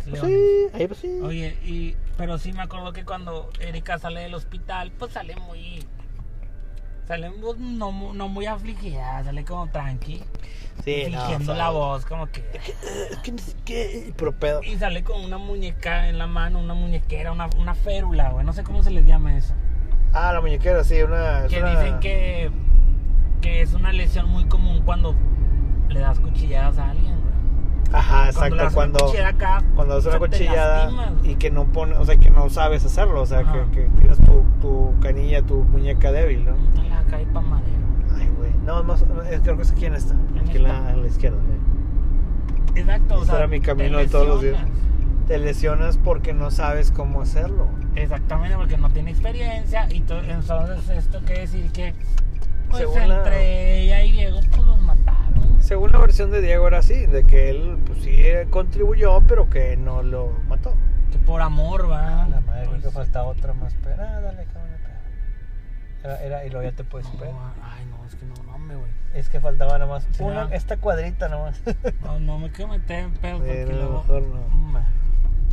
Pues, Pues sí, ahí pues sí. Oye, y, pero sí me acuerdo que cuando Erika sale del hospital, pues sale muy. Sale mu- no, no muy afligida, sale como tranqui. sí, fingiendo la voz, como que. Sé qué, pero pedo. Y sale con una muñeca en la mano, una muñequera, una, una férula, güey. No sé cómo se les llama eso. Ah, la muñequera, sí, una. Que una- dicen que, que es una lesión muy común cuando le das cuchilladas a alguien. Ajá, Cuando exacto, cuando. cuchillada acá, Cuando haces una cuchillada y que no pone, o sea, que no sabes hacerlo, o sea, que, que tienes tu, tu canilla, tu muñeca débil, ¿no? Pa' madera. Ay, güey. No, más, es, creo que es aquí en esta, aquí en la, la izquierda. eh. Exacto, o Ese sea. era mi camino de todos los días. Te lesionas porque no sabes cómo hacerlo. Exactamente, porque no tiene experiencia. Y to- entonces, esto quiere decir que. Pues Según la- entre ella y Diego, pues los mataron. Según la versión de Diego era así, de que él, pues sí, eh, contribuyó, pero que no lo mató. Que por amor, va. La madre, Pues, que falta otra más. Pero, ah, dale, cabrón. Era, era, y luego ya te puedes no, esperar. ay, no, es que no mames, güey. Es que faltaba nada más Sí, una, esta cuadrita nomás. No, no me quiero meter en pedos Sí, porque no, luego. mejor no. Hombre.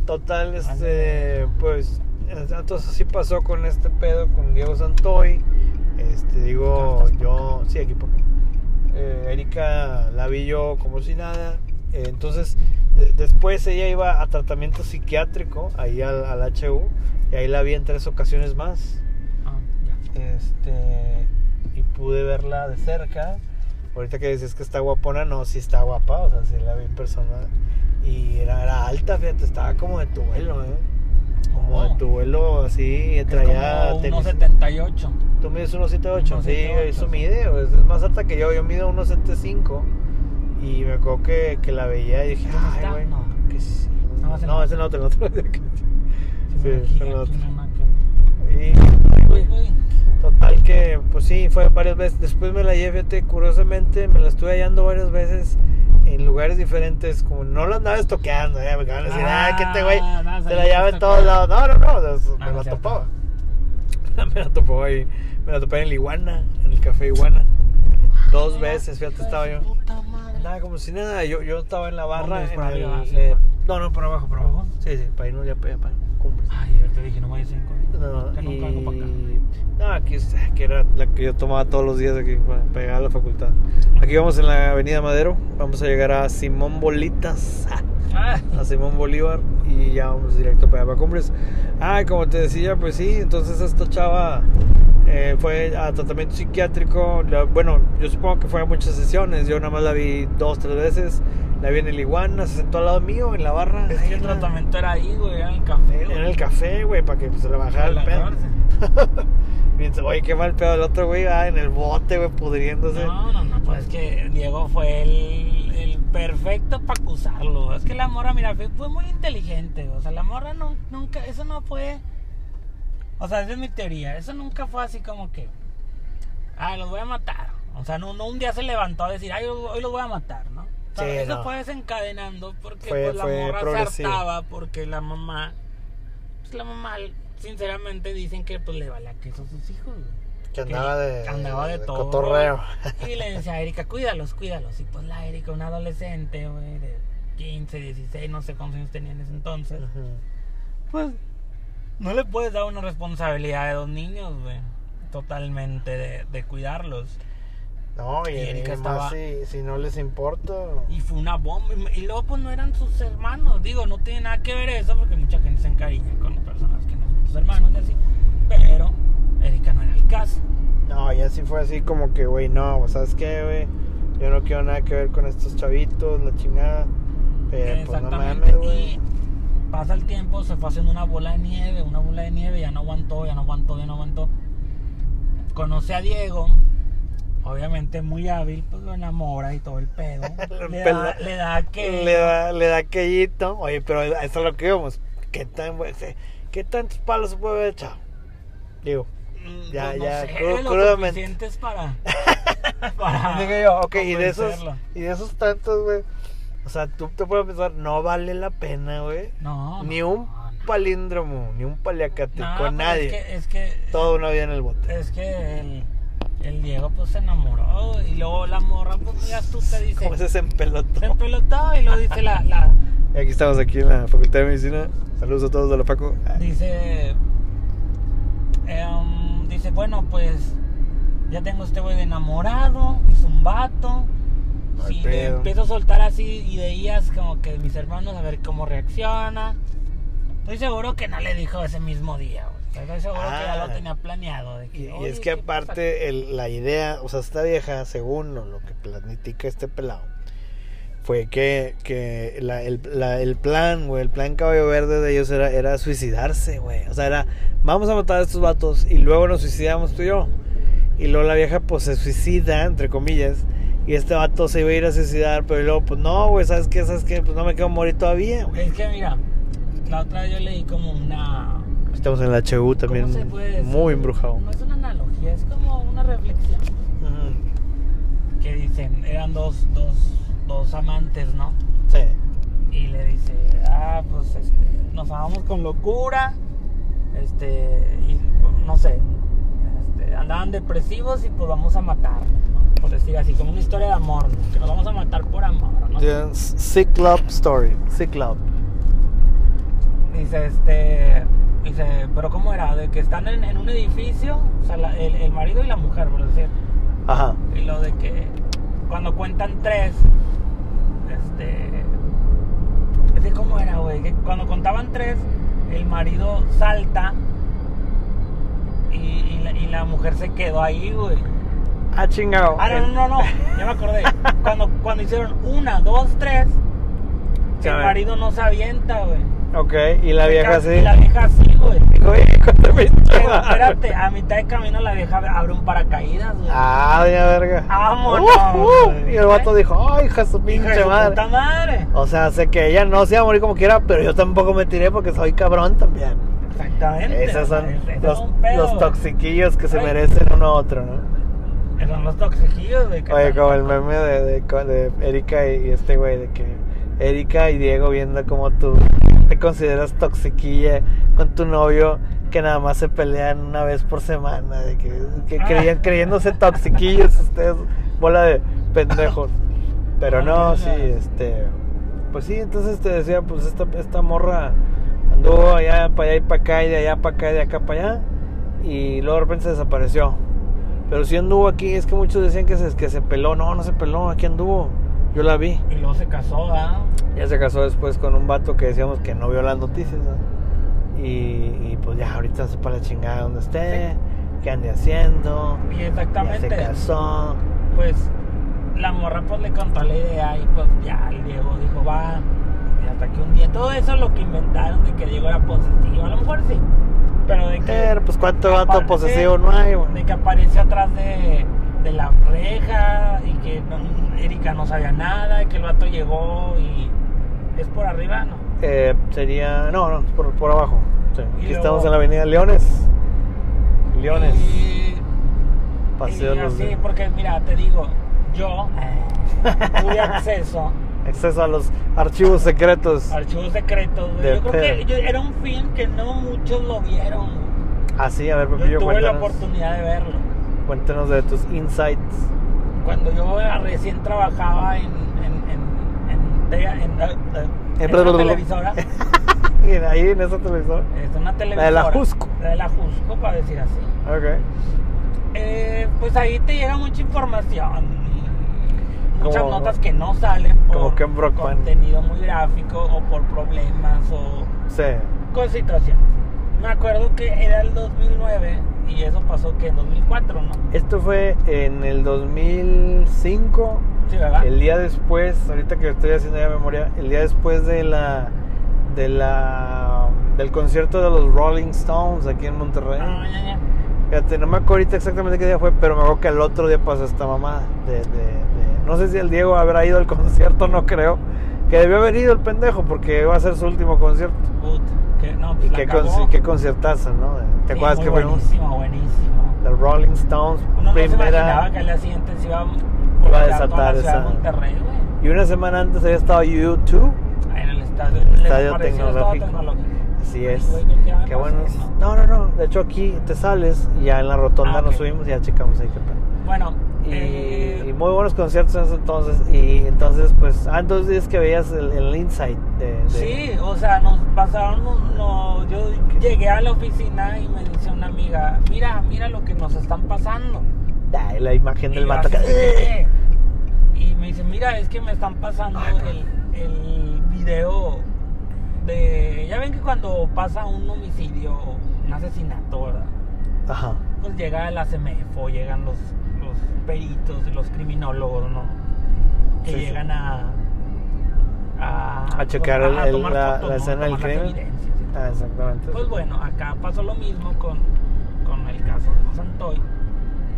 Total, este, pues, entonces así pasó con este pedo con Diego Santoy. Este, digo, yo, sí, aquí por acá. Eh, Erika la vi yo como si nada. Eh, entonces, de- después ella iba a tratamiento psiquiátrico, ahí al, al HU, y ahí la vi en tres ocasiones más. Ah, ya. Este, y pude verla de cerca. Ahorita que dices que está guapona, no, sí está guapa, o sea, sí la vi en persona. Y era, era alta, fíjate, estaba como de tu vuelo, ¿eh? Como Oh. tu vuelo, así, Es traía como tenis. 1.78. Tú mides 1.78, sí, 1.78, eso mide, pues, es más alta que yo, yo mido 1.75. Y me acuerdo que, que la veía y dije, ¿Dónde ay, güey, No. que sí. No, es No, es otra, en la otra. Sí, nada que ver. Y, Güey. Total que, pues sí, fue varias veces. Después me la llevé, fíjate, curiosamente, me la estuve hallando varias veces en lugares diferentes. Como no la andaba estoqueando, ¿eh? Me acaban de decir, ah, que este güey no, se la lleva en todos lados. No, no, no, Ah, me la topaba. me la topaba ahí. Me la topé en el Iguana, en el café Iguana. Dos veces, fíjate, estaba yo. Nada, como si nada, yo, yo estaba en la barra. No, no, por abajo, por ¿Por abajo. Sí, sí, para irnos ya para, para cumbres. Ay, yo te dije, no vayas a encontrar. No, Que nunca vengo para acá. No, aquí es- que era la que yo tomaba todos los días aquí para, llegar a la facultad. Aquí vamos en la avenida Madero, vamos a llegar a Simón Bolitas, Ah, a Simón Bolívar y ya vamos directo para allá, para Cumbres. Ah, como te decía, pues sí, entonces esta chava eh, fue a tratamiento psiquiátrico. La- bueno, yo supongo que fue a muchas sesiones, yo nada más la vi dos, tres veces. La vi en el Iguana, se sentó al lado mío en la barra. es que el tratamiento era ahí, güey, era en el café, güey. En el café, güey, para que se le bajara el pedo. Oye, qué mal pedo el otro, güey, ah, en el bote, güey, pudriéndose. No, no, no, pues es que Diego fue el, el perfecto para acusarlo. Es que la morra, mira, fue, muy inteligente. O sea, la morra no, nunca, eso no fue. O sea, esa es mi teoría. Eso nunca fue así como que. Ay, los voy a matar. O sea, no, no un día se levantó a decir, ay, hoy los voy a matar, ¿no? O sea, Sí, eso no. fue desencadenando porque Fue- pues, la fue morra se hartaba porque la mamá. Pues la mamá, sinceramente, dicen que pues le vale a queso a sus hijos. Que andaba de, andaba de, de todo. cotorreo. Y le decía a Erika, cuídalos, cuídalos. Y pues la Erika, una adolescente, güey, de 15, 16, no sé cuántos años tenía en ese entonces. Pues no le puedes dar una responsabilidad de dos niños, güey. Totalmente de, de cuidarlos. No, y, Y Erika estaba- más si, si no les importa. Y fue una bomba. Y- luego, pues no eran sus hermanos. Digo, no tiene nada que ver eso porque mucha gente se encariña con personas que no son sus hermanos y así. Pero Erika no era el caso. No, y así fue así como que, güey, no, ¿sabes qué, güey? Yo no quiero nada que ver con estos chavitos, la chingada. Pero pues no mames, güey. y pasa el tiempo, se fue haciendo una bola de nieve, una bola de nieve, ya no aguantó, ya no aguantó, ya no aguantó. Conoce a Diego, obviamente muy hábil, pues lo enamora y todo el pedo. le, da, le da que. Le da, le da aquellito. Oye, pero eso es lo que íbamos. ¿Qué, tan, ¿Qué tantos palos se puede haber echado? Digo, Mm, ya, pues, no ya, sé, cru- lo crudamente. para. para digo yo, ok, y de esos, y de esos tantos, güey. O sea, tú te puedes pensar, no vale la pena, güey. No, Ni no, un no. palíndromo, ni un paliacate No, con pero nadie. Es que, es que Toda una vida en el bote. Es que el, el Diego pues se enamoró y luego la morra pues ya tú te dice ese se empelotó. se empelotó y lo dice la, la Y aquí estamos aquí en la Facultad de Medicina. Saludos a todos de la Facu. dice em, dice bueno pues ya tengo este güey de enamorado es un vato No si le empiezo a soltar así ideas como que mis hermanos a ver cómo reacciona estoy seguro que no le dijo ese mismo día güey. Estoy seguro que ya Ah. lo tenía planeado de que, Y, y "Oye, es que ¿qué pasa?". aparte el- la idea, o sea, esta vieja, según lo, lo que platica este pelado, fue que, que la- el, la- el plan, güey, el plan caballo verde de ellos era, era suicidarse, güey. O sea, era, vamos a matar a estos vatos y luego nos suicidamos tú y yo. Y luego la vieja pues se suicida, entre comillas, y este vato se iba a ir a suicidar, pero luego pues no, güey, ¿sabes qué? ¿Sabes qué? Pues no me quiero morir todavía, güey. Es que mira, la otra vez yo leí como una. Estamos en el HU también, muy embrujado. No es una analogía, es como una reflexión. Que dicen, eran dos, dos, dos amantes, ¿no? Sí. Y le dice, ah, pues este, nos amamos con locura, este, y no sé, este, andaban depresivos y pues vamos a matarnos, ¿no? Por decir así, como una historia de amor, ¿no? Que nos vamos a matar por amor, ¿no? The Sick Love Story. Sick Love. Dice, este. Dice, pero ¿cómo era? De que están en, en un edificio, o sea, la- el, el marido y la mujer, por decir. Ajá. Y lo de que cuando cuentan tres, este. Es de cómo era, güey. Que cuando contaban tres, el marido salta y, y la, y la mujer se quedó ahí, güey. Ah, chingado. Ah, no, no, no, no, ya me acordé. Cuando, cuando hicieron una, dos, tres, el marido no se avienta, güey. Ok, y la vieja así. Y la vieja así, güey. Oye, cuéntame. Pero espérate, a mitad de camino la vieja abre un paracaídas, güey. Ah, doña verga. Vámonos, Uh, uh, güey. y el vato dijo, ay, hija su pinche madre. puta madre. O sea, sé que ella no se iba a morir como quiera, pero yo tampoco me tiré porque soy cabrón también. Exactamente. Esos son es los, güey. toxiquillos que se merecen uno a otro, ¿no? Son los toxiquillos, güey. Oye, como el meme de, de, de Erika y, y este güey, de que Erika y Diego viendo como tú te consideras toxiquilla con tu novio que nada más se pelean una vez por semana, de que, que Ah. creían, creyéndose toxiquillos ustedes, bola de pendejos. Pero no, Ah, sí, mira. este, pues sí, entonces te decía, pues esta, esta morra anduvo allá para allá y para acá y de allá para acá y de acá para allá y luego de repente se desapareció. Pero si anduvo aquí, es que muchos decían que se, que se peló. No, no se peló, aquí anduvo. Yo la vi. Y luego se casó, ¿verdad? Ya se casó después con un vato que decíamos que no vio las noticias. ¿no? Y, y pues ya ahorita se para la chingada donde esté, qué ande haciendo. Y Ya exactamente. se casó. Pues la morra pues le contó la idea y pues ya el Diego dijo, va. Y hasta que un día, todo eso lo que inventaron de que Diego era posesivo, a lo mejor sí. Pero de que. Pero pues cuánto vato posesivo no hay, güey. De que apareció atrás de, de la reja y que no- Erika no sabía nada, y que el vato llegó y. Es por arriba, ¿no? Eh, sería. No, no, por, por abajo. Sí. Aquí luego- estamos en la avenida Leones. Leones. Y, Paseo y los de- porque mira, te digo, yo eh, tuve acceso Acceso a los archivos secretos. archivos secretos. De Yo creo que yo- era un film que no muchos lo vieron. güey. Así, a ver, Yo Pepillo, tuve la oportunidad de verlo. Cuéntanos de tus insights. Cuando yo recién trabajaba en, en, en, en, en- eh, eh, en una televisora. Y ahí en esa televisora. Es una televisora. de la Jusco. La de la Jusco, para decir así. Ok. Eh, pues ahí te llega mucha información. Muchas Como- notas que no salen por como contenido muy gráfico o por problemas o Sí. con situaciones. Me acuerdo que era el 2009 y eso pasó que en 2004, ¿no? Esto fue en el 2005. Sí, ¿verdad? El día después, ahorita que estoy haciendo ya memoria, el día después de la de la del concierto de los Rolling Stones aquí en Monterrey. Ah, ya, ya. Fíjate, no me acuerdo ahorita exactamente qué día fue, pero me acuerdo que el otro día pasó esta mamá de, de- de- no sé si el Diego habrá ido al concierto, no creo. Que debió haber ido el pendejo porque iba a ser su último concierto. Put, que, no, pues Y qué, conci- qué conciertazo, ¿no? ¿Te Sí, acuerdas que fuimos? Buenísimo, buenísimo. The Rolling Stones, Uno no se imaginaba primera. que al día siguiente se iba a, Iba a desatar esa- de Monterrey. Y una semana antes había estado YouTube. Ahí en el estadio, el Estadio tecnológico. tecnológico. Así Ay, es. güey, que me Qué pasé, buenos. ¿no? No, no. De hecho, aquí te sales y ya en la rotonda Ah, nos ok. subimos y ya checamos ahí qué pedo. Bueno, Y, eh, y muy buenos conciertos en ese entonces. Y entonces, pues, ah, entonces dices que veías el, el insight de. de- sí, o sea, nos pasaron, no, yo llegué a la oficina y me dice una amiga, mira, mira lo que nos están pasando. La imagen del "¿Qué?". Y me dice, mira, es que me están pasando el, el video de... Ya ven que cuando pasa un homicidio, un asesinato, ¿verdad? Ajá. Pues llega la CEMEFO, llegan los peritos y los criminólogos, ¿no? Que Sí, sí. llegan a... A, A checar pues, a tomar la- fotos, la ¿no? escena del crimen. Ah, exactamente. Pues bueno, acá pasó lo mismo con, con el caso de Santoy.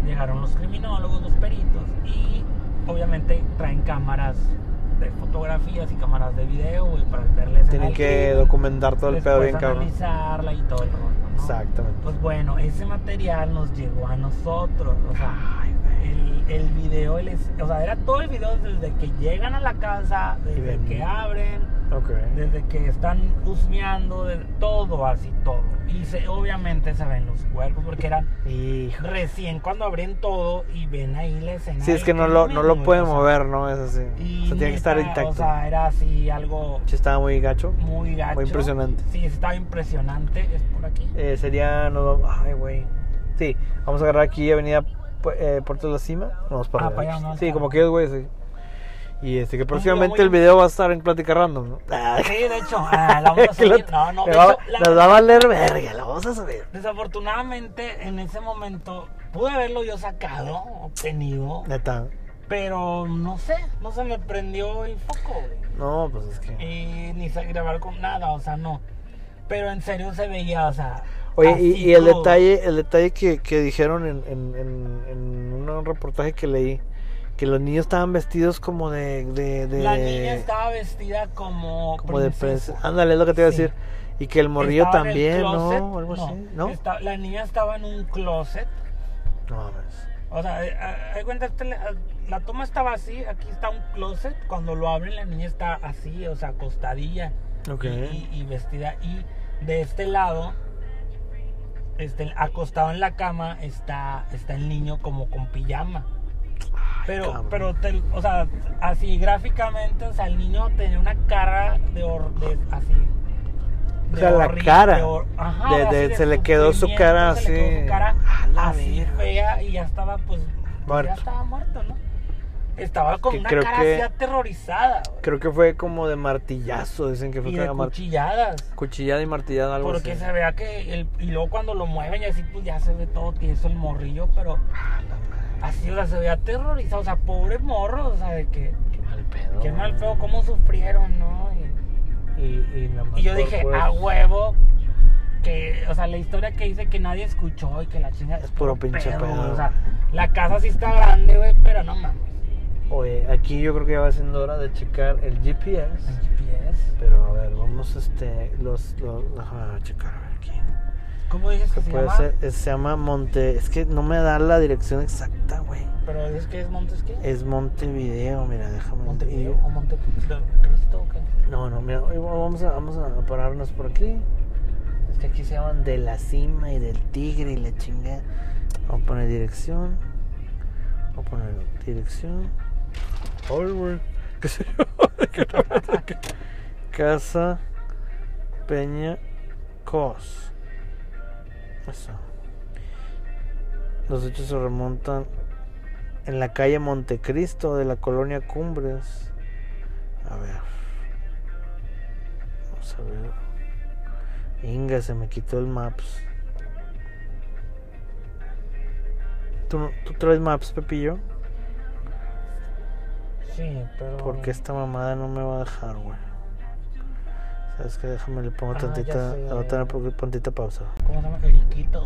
Llegaron los criminólogos, los peritos y obviamente traen cámaras de fotografías y cámaras de video güey, para verles Tienen que documentar todo el pedo bien cabrón. analizarla y todo el rollo, ¿no? Exactamente. Pues bueno, ese material nos llegó a nosotros. O sea, Ay, el, el video, el o sea, era todo el video desde que llegan a la casa, desde que abren, Ok. desde que están husmeando, de todo así, todo. Y se, obviamente se ven los cuerpos porque eran Hijo. recién cuando abren todo y ven ahí la escena. Sí, es que no lo, no lo pueden mover, ¿no? Es así. Y O sea, tiene que estar intacto. O sea, era así algo Sí, estaba muy gacho. muy gacho. Muy impresionante. Sí, estaba impresionante. Es por aquí. Eh, sería. No, ay, güey. Sí, vamos a agarrar aquí Avenida eh, Puerto de la Cima. Vamos para Ah, allá. para allá, vamos Sí, como que güey, sí. Y este, que próximamente el video va a estar en Plática Random, ¿no? Sí, de hecho, ah, la vamos a subir. No, no, de va- hecho, la- Nos va a valer verga, la vamos a subir. Desafortunadamente, en ese momento pude haberlo yo sacado, obtenido, Neta. pero no sé, no se me prendió el foco, güey. No, pues es que. Y ni sé grabar con nada, o sea, no. Pero en serio se veía, o sea. Oye, y, el detalle, el detalle que, que dijeron en, en, en, en un reportaje que leí, que los niños estaban vestidos como de... de, de La niña estaba vestida como. como de princesa. Ándale, es lo que te iba a Sí. decir. Y que el morrillo Estaba en el también, closet, ¿no? Algo así, ¿no? la niña estaba en un closet. No mames. O sea, eh, haz de cuenta, este le- la toma estaba así, aquí está un closet. Cuando lo abren, la niña está así, o sea, acostadilla. Ok. Y, y vestida. Y de este lado, este, acostado en la cama, está, está el niño como con pijama. Pero, cabrón. pero, te- o sea, así gráficamente, o sea, el niño tenía una cara de, de así. O de sea, la cara. de ajá, De- así se le quedó su cara se le quedó así. su cara A la así fea y ya estaba, pues, Muerto. ya estaba muerto, ¿no? Estaba con Que una cara que- así aterrorizada, güey. Creo que fue como de martillazo, dicen que fue Y de cuchilladas. cuchillada y martillada, algo Porque así. se vea que el, y luego cuando lo mueven y así pues ya se ve todo tieso el morrillo, pero así, o sea, se ve aterrorizado, o sea, pobre morro, o sea, de que Qué mal pedo. qué mal feo, cómo sufrieron, ¿no? Y, Y, y, yo dije, a huevo, que, o sea, la historia que dice que nadie escuchó y que la chinga Es puro pinche pedo. O sea, la casa sí está grande, güey, pero no mames. Oye, aquí yo creo que ya va siendo hora de checar el GPS. El GPS. Pero a ver, vamos este. Los. los checar a ver aquí. ¿Cómo dices que Que se puede llama? ser, es- se llama Monte. Es que no me da la dirección exacta, güey. Pero dices que es Montes qué? Es Montevideo, mira, déjame. Montevideo o Monte Cristo o qué? No, no, mira, vamos a, vamos a pararnos por aquí. Es que aquí se llaman de la cima y del tigre y la chingada. Vamos a poner dirección. Vamos a poner dirección. Güey. ¿Qué sé yo? Casa Peña Cos. Eso. Los hechos se remontan en la calle Montecristo de la colonia Cumbres. A ver. Vamos a ver. Inga, se me quitó el Maps. ¿Tú, ¿Tú traes Maps, Pepillo? Sí, pero. Porque esta mamada no me va a dejar, güey. ¿Sabes qué? Déjame le pongo Ah, tantita. Le voy a tantita pausa. ¿Cómo se llama? Eriquita.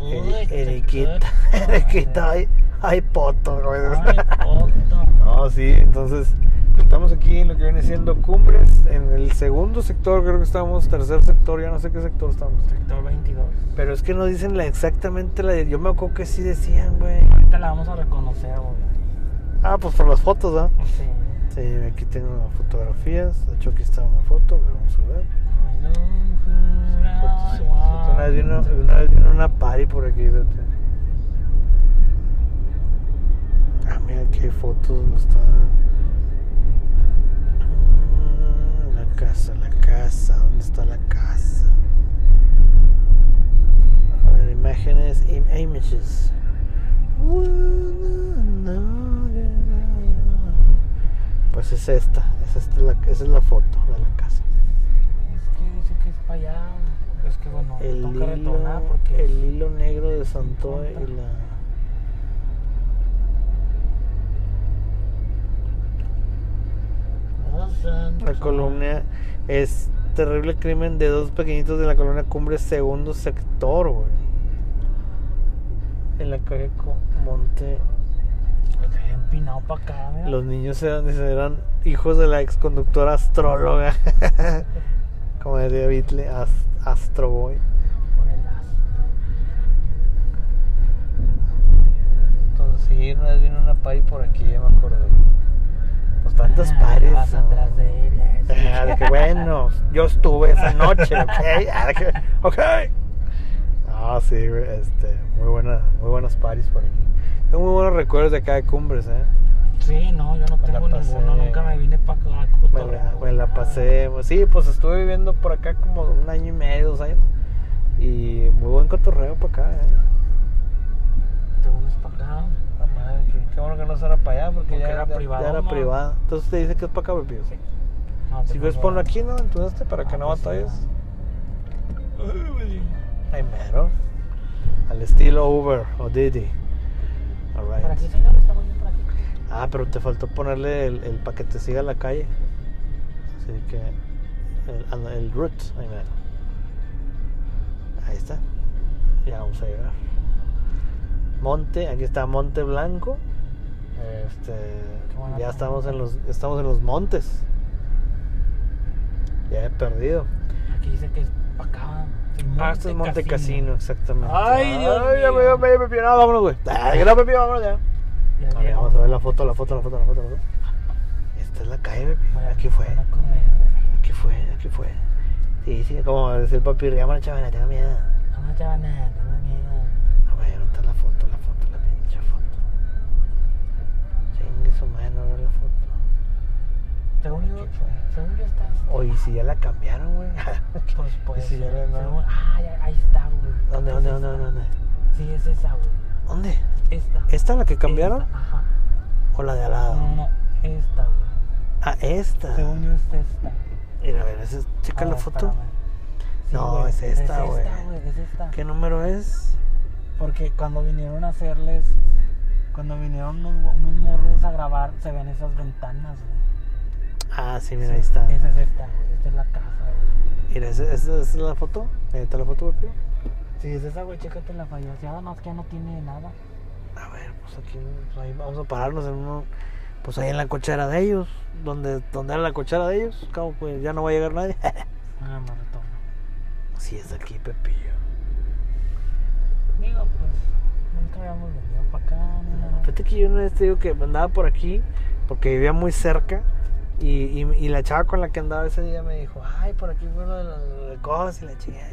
chiquito. Eriquita. Ay, ay, poto, güey. Ay, poto. No, sí, entonces estamos aquí en lo que viene siendo Cumbres, en el segundo sector, creo que estamos, tercer sector, ya no sé qué sector estamos. Sector 22. Pero es que no dicen la, exactamente la. Yo me acuerdo que sí decían, güey. Ahorita la vamos a reconocer, güey. Ah, pues por las fotos, ¿ah? Sí. Sí, aquí tengo fotografías. De hecho, aquí está una foto, que vamos a ver. Una vez vino, una una party por aquí, vete. Ah, mira, hay fotos, no está. La casa, la casa, ¿dónde está la casa? A ver, imágenes, im- images. Pues es esta, es esta la, esa es la foto de la casa. Que es para allá. Es que bueno, El retornar hilo, porque. el hilo negro de Santoy y la... Sé, La colonia es terrible crimen de dos pequeñitos de la colonia Cumbre, segundo sector, güey. En la calle Monte. Pues empinado para acá, mira. Los niños eran, eran hijos de la exconductora astróloga. Como decía Beatle, Ast- Astro Boy. Por el astro. Entonces, sí, una vez vino una party por aquí, ya me acuerdo. Pues tantas Ah, pares. vas atrás de ella. Ah, de que bueno, yo estuve esa noche, ¿ok? Ah, ok. Ah, sí, güey, este, muy buena, muy buenas paris por aquí. Tengo muy buenos recuerdos de acá de Cumbres, ¿eh? Sí, no, yo no Me tengo ninguno. Nunca me vine para acá. Me la, me la pasé, sí, pues estuve viviendo por acá como un año y medio, dos años. Y muy buen cotorreo para acá, ¿eh? Te unes para acá. La madre, qué, bueno que no será para allá porque, Porque ya era ya- privado, ya era ¿no? privado. Entonces te dice que es para acá, Pepillo. Sí. No, Si pues, ves, ponlo aquí, ¿no? Entonces para que Ah, no pues, sí, batalles. Ay, güey. Ahí mero. Al estilo Uber o Didi. Alright. Por aquí, señor, estamos por. Ah, pero te faltó ponerle el, el para que te siga la calle. Así que. El, el route. Ahí. Ahí está. Ya vamos a llegar. Monte, aquí está Monte Blanco. Este, ya estamos en los estamos en los montes. Ya he perdido. Aquí dice que es para acá. Ah, este es Monte Casino, exactamente. Ay, Dios ya mío. me me. No, vámonos, güey. Ay, que no, Pepillo, vámonos ya. Ya A ver, vamos a ver la foto, la foto, la foto, la foto, la foto. Esta es la calle, Aquí fue. a. Aquí fue, aquí fue. Sí, sí, como decía el papi, llámame chaval, tengo miedo. No lleva nada, tengo miedo. No, güey, no está la foto, la foto, la pinche foto. Chingue su mano, ver la foto. Según yo, según yo estás. Oye, si ya la cambiaron, güey. Pues, pues. Sí, ya la- no. Ah, ya- ahí está, güey. ¿Dónde, dónde, dónde, dónde, dónde? Sí, es esa, güey. ¿Dónde? Esta. ¿Esta la que cambiaron? Esta, Ajá. ¿O la de al lado? No, no, esta, güey. Ah, esta. Según yo es esta. Mira, a ver, es- checa A la ver, foto. Sí, No, es esta, güey. Es esta, güey, es esta. ¿Qué número es? Porque cuando vinieron a hacerles, cuando vinieron unos, unos morros a grabar, se ven esas ventanas, güey. Ah, sí, mira, ahí está. Esa es esta, güey. Esta es la casa, güey. Mira, ¿esa, esa- es la foto? Está la foto, Pepillo. Sí, es esa, güey, chécate la falleseada, más que ya no tiene nada. A ver, pues aquí pues ahí vamos a pararnos en uno. Pues ahí en la cochera de ellos. Donde, donde era la cochera de ellos. Cabo, pues ya no va a llegar nadie. Ah, me retorno. sí, es aquí, Pepillo. Digo, pues, nunca habíamos venido para acá, ni nada. Fíjate que yo una vez te digo que andaba por aquí. Porque vivía muy cerca. Y, y, y la chava con la que andaba ese día me dijo: Ay, por aquí fue uno de los de cosas y la chingada.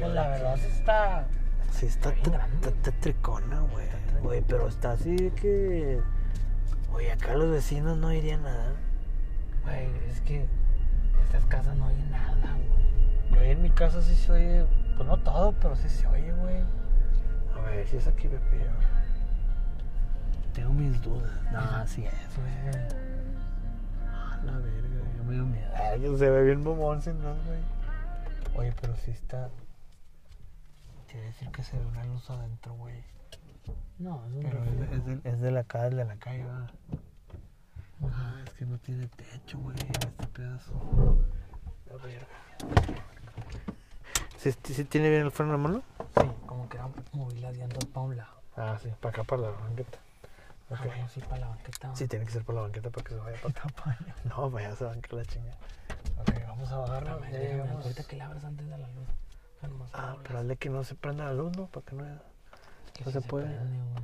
Pues la verdad sí está. Sí, está, Está t- tricona, güey. Está. Güey, pero está así de que. Oye, acá los vecinos no irían nada. Güey, es que estas casas no hay nada, güey. Yo en mi casa sí se oye. Pues no todo, pero sí se oye, güey. A ver, si es aquí, Pepillo. Tengo mis dudas. No, sí es, güey. Ah, La verga, yo me dio miedo. Ay, se ve bien mamón sin no, güey. Oye, pero sí está. Quiere decir que se ve una luz adentro, güey. No, es un Pero es de, es de, es de la casa, de la calle, ¿verdad? Ah, es que no tiene techo, güey, este pedazo. La verga. ¿Sí, sí tiene bien el freno de mano? Sí, como que era mover las llantas para un lado. Ah, sí, para acá, para la banqueta. Ah, Ok. bueno, sí, para la banqueta. Sí, tiene que ser por la banqueta para que se vaya para acá. No, vaya, se banca la chingada. Ok, vamos a. Espérame, Ya llegamos. ahorita que le abras antes de la luz. Ah, pero hazle que no se prenda la luz, ¿no? Para que no. Que se puede. prende.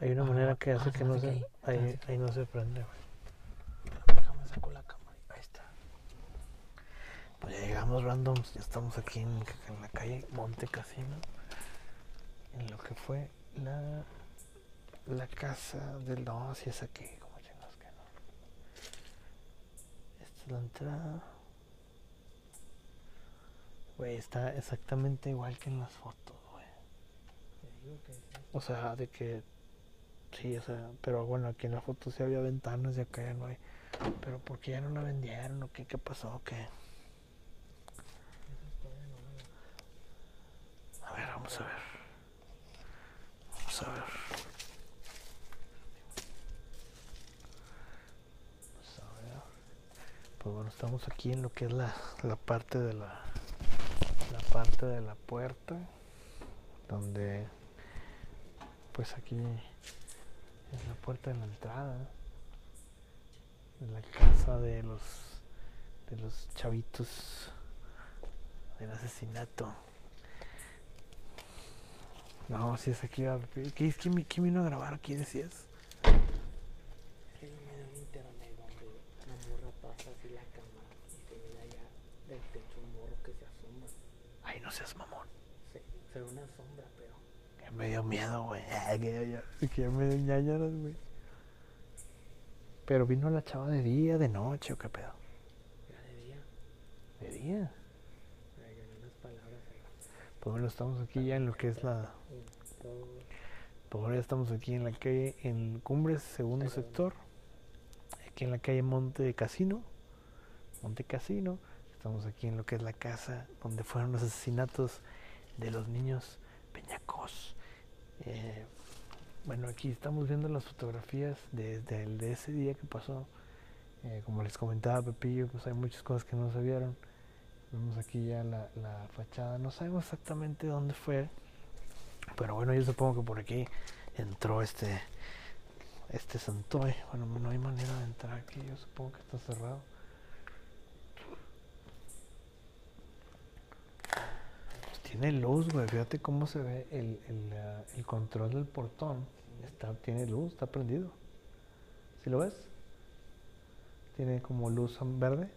Hay una Ah, manera que hace ah, que no se... ahí, Ahí, no se prende, güey. Déjame saco la cámara. Ahí está. Pues ya llegamos randoms. Ya estamos aquí en, en la calle Monte Casino. En lo que fue la... La casa del... No, si es aquí. Como chingados que no. Esta es la entrada. Güey, está exactamente igual que en las fotos, güey. O sea, de que sí, o sea, pero bueno, aquí en la foto sí había ventanas y acá ya no hay. Pero ¿por qué ya no la vendieron o qué, qué pasó o qué? A ver, vamos a ver. Vamos a ver. Vamos a ver. Pues bueno, estamos aquí en lo que es la, la parte de la parte de la puerta donde pues aquí es la puerta de la entrada de la casa de los de los chavitos del asesinato. No si es aquí ¿qué, quién, vi- quién vino a grabar aquí decías? Internet donde la morra pasa así la cámara y se ve allá del techo un morro que se asoma. Ay no seas mamón Se, se ve una sombra, pero que me dio miedo güey Ay, que ya, que ya me dio ñañaras güey pero vino la chava de día de noche o qué pedo ya de día. de día gané unas palabras ahí. pues bueno estamos aquí ya en lo que es la Pues ahora ya estamos aquí en la calle, en Cumbres, segundo sector. Aquí en la calle Monte Casino. Monte Casino. Estamos aquí en lo que es la casa donde fueron los asesinatos de los niños Peñacos. Eh, bueno, aquí estamos viendo las fotografías desde el de ese día que pasó. Eh, como les comentaba Pepillo, pues hay muchas cosas que no se vieron. Vemos aquí ya la, la fachada. No sabemos exactamente dónde fue. Pero bueno, yo supongo que por aquí entró este este santoy. Bueno, no hay manera de entrar aquí. Yo supongo que está cerrado. Tiene luz, güey. Fíjate cómo se ve el, el, ah, el control del portón. Está, tiene luz, está prendido. ¿Sí lo ves? Tiene como luz verde.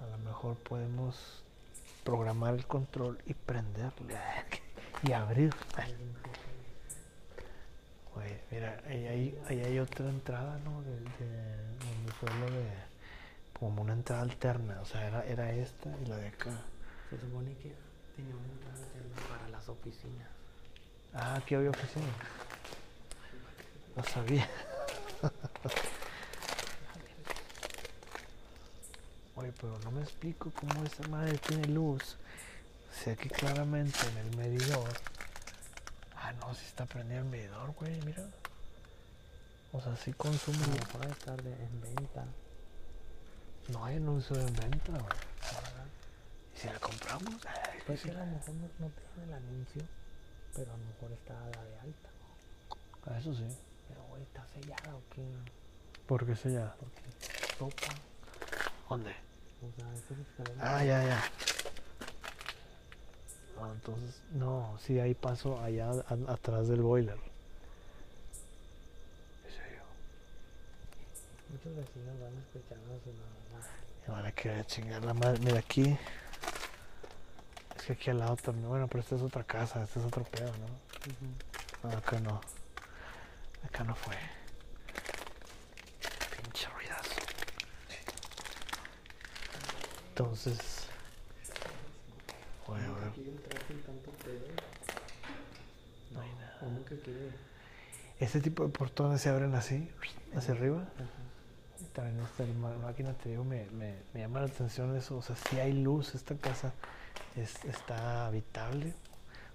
A lo mejor podemos programar el control y prenderle y abrir. Güey, mira, ahí hay, ahí hay otra entrada, ¿no? De- donde fue lo de como una entrada alterna, o sea, era, era esta y la de acá. Se supone que tenía una entrada alterna para las oficinas. Ah, aquí había oficina. No sabía. Oye, pero no me explico cómo esa madre tiene luz. O sea que claramente en el medidor. Ah, no, si está prendido el medidor, güey, mira. O sea, sí consume. Debe estar de- en venta. No hay anuncio de venta, güey. Ah, ¿Y si la compramos? Ay, Pues sí. que a lo mejor no, dan el anuncio, pero a lo mejor está dada de alta. Ah, eso sí. Pero, güey, ¿está sellada o qué? ¿Por qué se ya? Porque topa. ¿Dónde? O sea, esas escaleras. Ah, ya, ya. No, entonces, no, sí, ahí paso allá a- atrás del boiler. ¿En serio? Muchos vecinos van a van a querer chingar la madre. Mira aquí. Es que aquí al lado también. Bueno, pero esta es otra casa, este es otro pedo, ¿no? No, acá no. Acá no fue. Pinche ruidazo. Entonces. Voy a ver. No hay nada. Este tipo de portones se abren así, hacia arriba. Ajá. También esta máquina, te digo, me, me, me llama la atención eso. O sea, si hay luz, esta casa es, está habitable.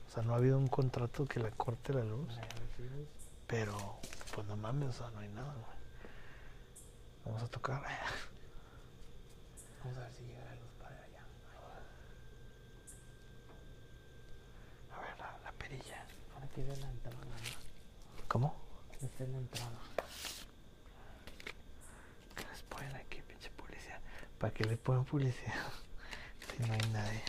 O sea, no ha habido un contrato que le corte la luz. Recibos. Pero, pues no mames, o sea, no hay nada, güey. Vamos a tocar. Vamos a ver si llega la luz para allá. A ver, la, la perilla. Ahora es la entrada. ¿Cómo? Esta es la entrada. ¿Qué les ponen aquí, pinche policía? ¿Para qué le ponen policía? si no hay nadie.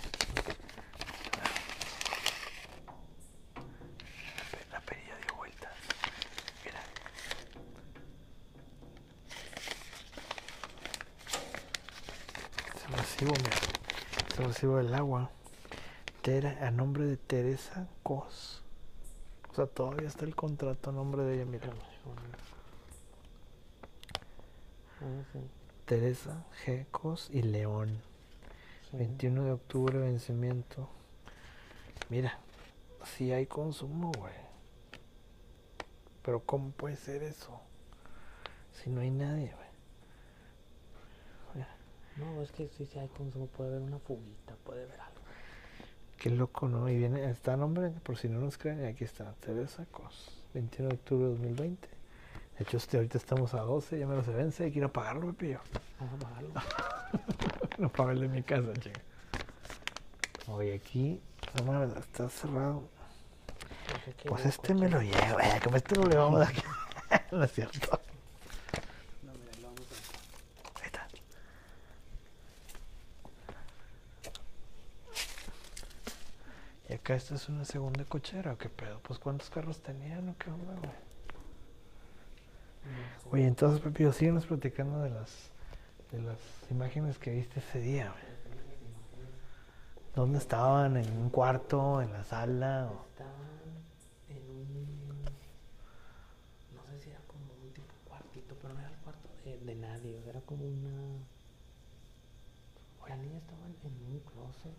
La pe- La perilla dio vueltas. Mira. Se recibo, mira. Se recibo del agua. Tera, a nombre de Teresa Cos. O sea, todavía está el contrato a nombre de ella, mira. Ah, sí. Teresa G. Cos y León. Sí. 21 de octubre, vencimiento. Mira, si hay consumo, güey. Pero ¿cómo puede ser eso? Si no hay nadie, güey. No, es que sí hay consumo. Puede haber una fuguita, puede haber algo. Qué loco, ¿no? Y viene, está nombre, por si no nos creen, aquí está, Teresa Cos. 21 de octubre de 2020. De hecho, este, ahorita estamos a 12, ya me lo se vence, hay que ir a pagarlo, me pillo. Vamos a bajarlo. No pago el de mi casa, chinga. Oye, aquí, no mames, está cerrado. Aquí Pues este me lo llevo, eh, como este no le vamos a dar. no es cierto. No, mira, lo vamos a Ahí está. Y acá esta es una segunda cochera, ¿o qué pedo? Pues ¿cuántos carros tenían o qué onda, güey? Oye, entonces, Pepillo, síguenos platicando de las, de las imágenes que viste ese día, güey. ¿Dónde estaban? ¿En un cuarto? ¿En la sala? o- Estaban en un. No sé si era como un tipo cuartito, pero no era el cuarto de, de nadie. o Era como una. La niña estaba en un closet.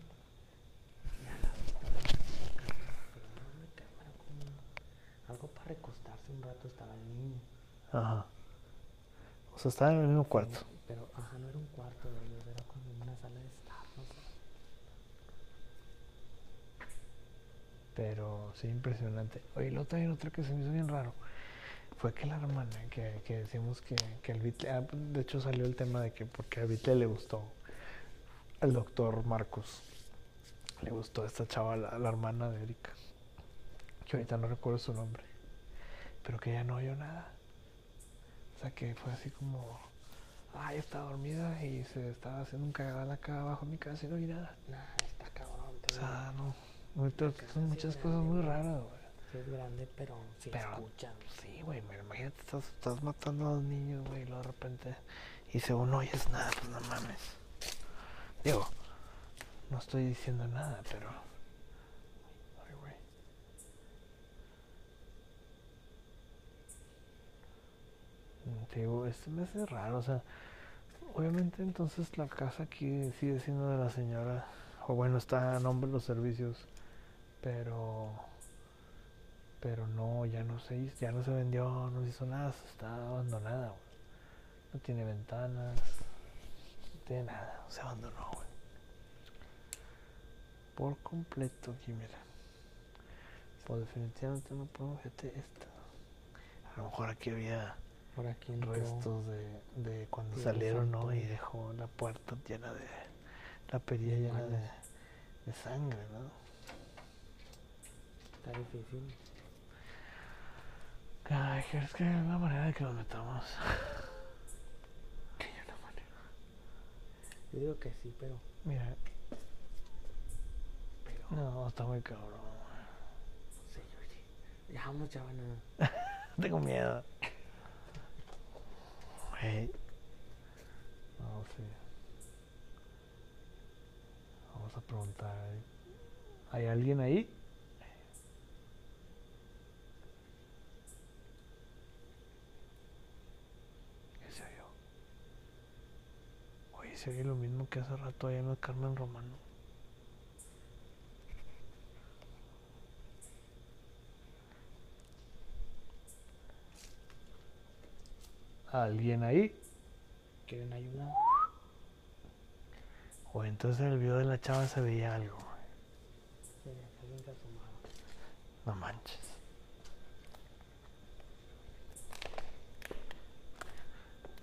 Y una cámara como. Algo para recostarse un rato estaba el niño. Ajá. O sea, estaban en el mismo cuarto. Pero, ajá, no era un cuarto de ellos, era como una sala de estar, no sé. Pero sí, impresionante. Oye, luego también otra que se me hizo bien raro fue que la hermana, que, que decimos que, que el Bitle, ah, de hecho salió el tema de que porque a Bitle le gustó al doctor Marcos, le gustó esta chava, la, la hermana de Erika, que ahorita no recuerdo su nombre, pero que ya no oyó nada. Que fue así como, ay, estaba dormida y se estaba haciendo un cagadal acá abajo en mi casa y no oí nada. Nah, está cabrón. O sea, no. ahorita Son muchas cosas grande, muy raras, güey. Sí es grande, pero sí Pero- escuchan. Sí, güey, imagínate, estás, estás matando a dos niños, güey, y luego de repente, y según no oyes nada, pues no mames. Digo, no estoy diciendo nada, pero... Ay, güey. Mm, Digo, este me hace raro, o sea, obviamente entonces la casa aquí sigue siendo de la señora, o bueno, está a nombre de los servicios, pero pero no, ya no se hizo, ya no se vendió, no se hizo nada, está abandonada. No tiene ventanas, no tiene nada, se abandonó. Por completo aquí, mira. Pues definitivamente no podemos fíjate esta. A lo mejor aquí había Por aquí entró. restos de, de cuando salieron, ¿no? Y dejó la puerta llena de, la perilla llena de, de sangre, ¿no? Está difícil. Ay, ¿crees que hay una manera de que nos metamos? Que hay una manera. Yo digo que sí, pero. Mira, Pero. no, está muy cabrón. No sé, Georgie. Ya vamos, chavana. Tengo miedo. Vamos a preguntar. ¿Hay alguien ahí? ¿Qué se oyó? Oye, se oye lo mismo que hace rato allá en el Carmen Romano. ¿Alguien ahí? ¿Quieren ayuda? O entonces en el video de la chava se veía algo. No manches.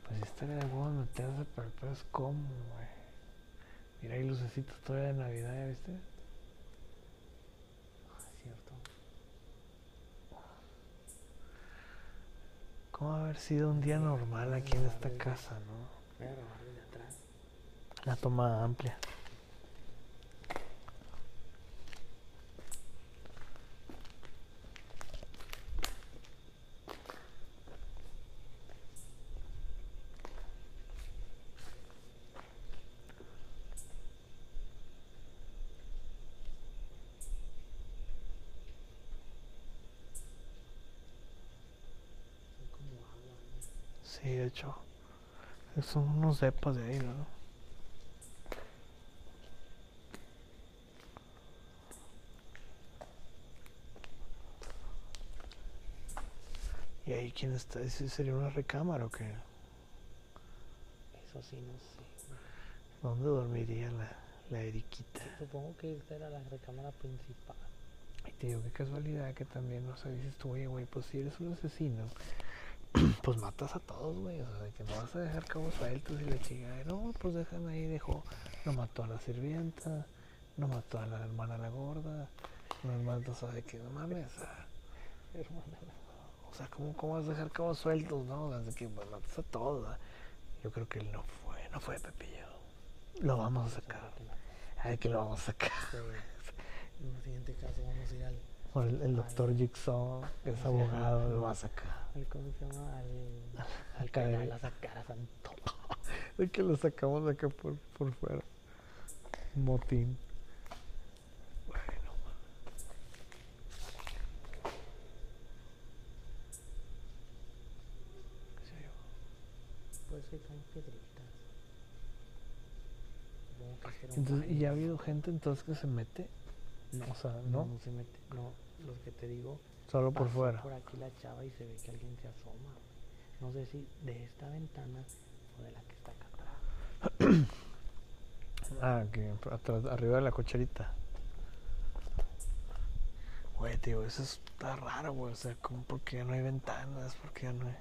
Pues estaría de huevo meterse, pero el es cómo, güey. Mira, hay lucecitos todavía de Navidad, ¿ya viste? Ah, es cierto. ¿Cómo haber sido un día normal aquí en esta casa, no? La toma amplia. Son como agua, ¿no? Sí, de hecho. Son unos depas de ahí, ¿no? ¿Y ahí quién está? ¿Ese sería una recámara o qué? Eso sí, no sé. ¿Dónde dormiría la, la Eriquita? Supongo que esta era la recámara principal. Y te digo, qué casualidad que también, o sea, dices tú, oye, güey, pues si eres un asesino, pues matas a todos, güey, o sea, de que no vas a dejar cabos sueltos y la chingada, no, pues dejan ahí, dejó, no mató a la sirvienta, no mató a la hermana la gorda, no mató, o sea, de que no mames, Hermana. o sea, ¿cómo, cómo vas a dejar cabos sueltos, no? O sea, que pues, matas a todos, ¿verdad? Yo creo que él no fue, no fue Pepillo, lo vamos a sacar, ay, que lo vamos a sacar. En el siguiente caso vamos a ir al, O el, el doctor Jigsaw, que es abogado, lo va a sacar. Al ¿cómo se llama? Al, al canal a sacar a Santo. De que lo sacamos de acá por, por fuera. Motín. Bueno. ¿Qué sé yo? Pues que caen piedritas. Entonces, ¿y ha habido gente entonces que se mete? No, O sea, no, ¿no? no se mete. No, los que te digo. Solo por fuera. por aquí la chava y se ve que alguien se asoma. No sé si de esta ventana o de la que está acá atrás. Ah, que atrás, arriba de la cocherita. Güey, tío, eso está raro, güey. O sea, como porque ya no hay ventanas, porque ya no hay.